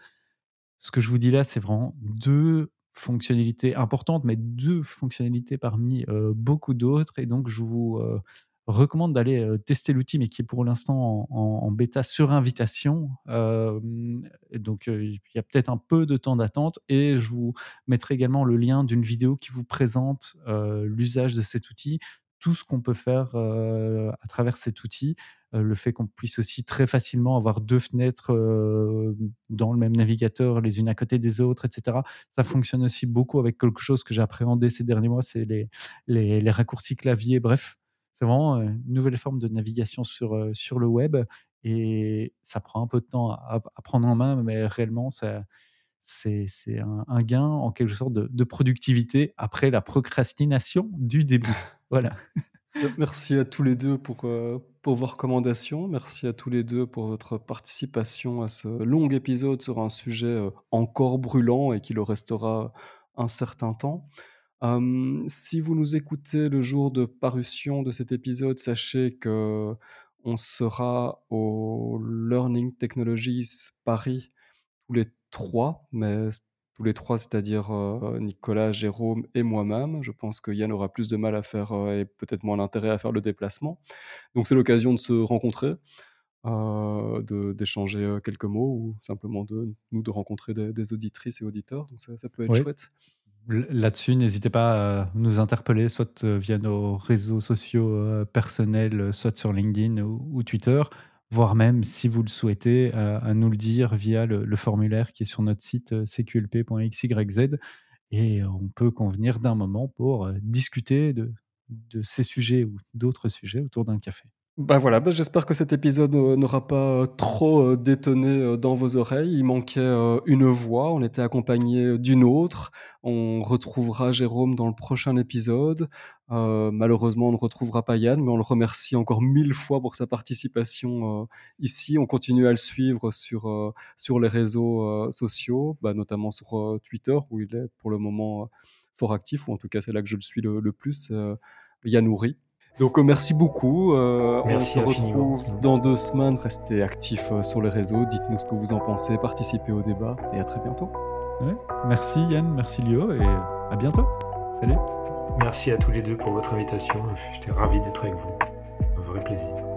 Ce que je vous dis là, c'est vraiment deux fonctionnalités importantes, mais deux fonctionnalités parmi euh, beaucoup d'autres. Et donc, je vous euh, recommande d'aller tester l'outil, mais qui est pour l'instant en, bêta sur invitation. donc, il y a peut-être un peu de temps d'attente. Et je vous mettrai également le lien d'une vidéo qui vous présente l'usage de cet outil, tout ce qu'on peut faire à travers cet outil. le fait qu'on puisse aussi très facilement avoir deux fenêtres dans le même navigateur, les unes à côté des autres, etc. Ça fonctionne aussi beaucoup avec quelque chose que j'ai appréhendé ces derniers mois, c'est les, les, raccourcis clavier. Bref, c'est vraiment une nouvelle forme de navigation sur, sur le web et ça prend un peu de temps à, prendre en main, mais réellement, ça, c'est, un, gain en quelque sorte de, de productivité après la procrastination du début. <laughs> Voilà. Merci à tous les deux pour, euh, pour vos recommandations. Merci à tous les deux pour votre participation à ce long épisode sur un sujet euh, encore brûlant et qui le restera un certain temps. si vous nous écoutez le jour de parution de cet épisode, sachez que on sera au Learning Technologies Paris tous les trois, mais tous les trois, c'est-à-dire euh, Nicolas, Jérôme et moi-même. Je pense que Yann aura plus de mal à faire euh, et peut-être moins d'intérêt à faire le déplacement. Donc c'est l'occasion de se rencontrer, euh, d'échanger quelques mots ou simplement de nous de rencontrer des, auditrices et auditeurs. Donc ça, peut être chouette. Là-dessus, n'hésitez pas à nous interpeller, soit via nos réseaux sociaux personnels, soit sur LinkedIn ou Twitter voire même, si vous le souhaitez, à, nous le dire via le, formulaire qui est sur notre site euh, cqlp.xyz. Et on peut convenir d'un moment pour euh, discuter de ces sujets ou d'autres sujets autour d'un café. Bah voilà, bah j'espère que cet épisode euh, n'aura pas euh, trop euh, détonné dans vos oreilles. Il manquait une voix, on était accompagné d'une autre. On retrouvera Jérôme dans le prochain épisode. malheureusement, on ne retrouvera pas Yann, mais on le remercie encore mille fois pour sa participation ici. On continue à le suivre sur, sur les réseaux sociaux, bah, notamment sur Twitter, où il est pour le moment fort actif, ou en tout cas c'est là que je le suis le, plus, Yannouri. Donc euh, merci beaucoup. Euh, on se retrouve dans deux semaines. Restez actifs euh, sur les réseaux. Dites-nous ce que vous en pensez. Participez au débat et à très bientôt. Merci Yann, merci Lio et à bientôt. Salut. Merci à tous les deux pour votre invitation. J'étais ravi d'être avec vous. Un vrai plaisir.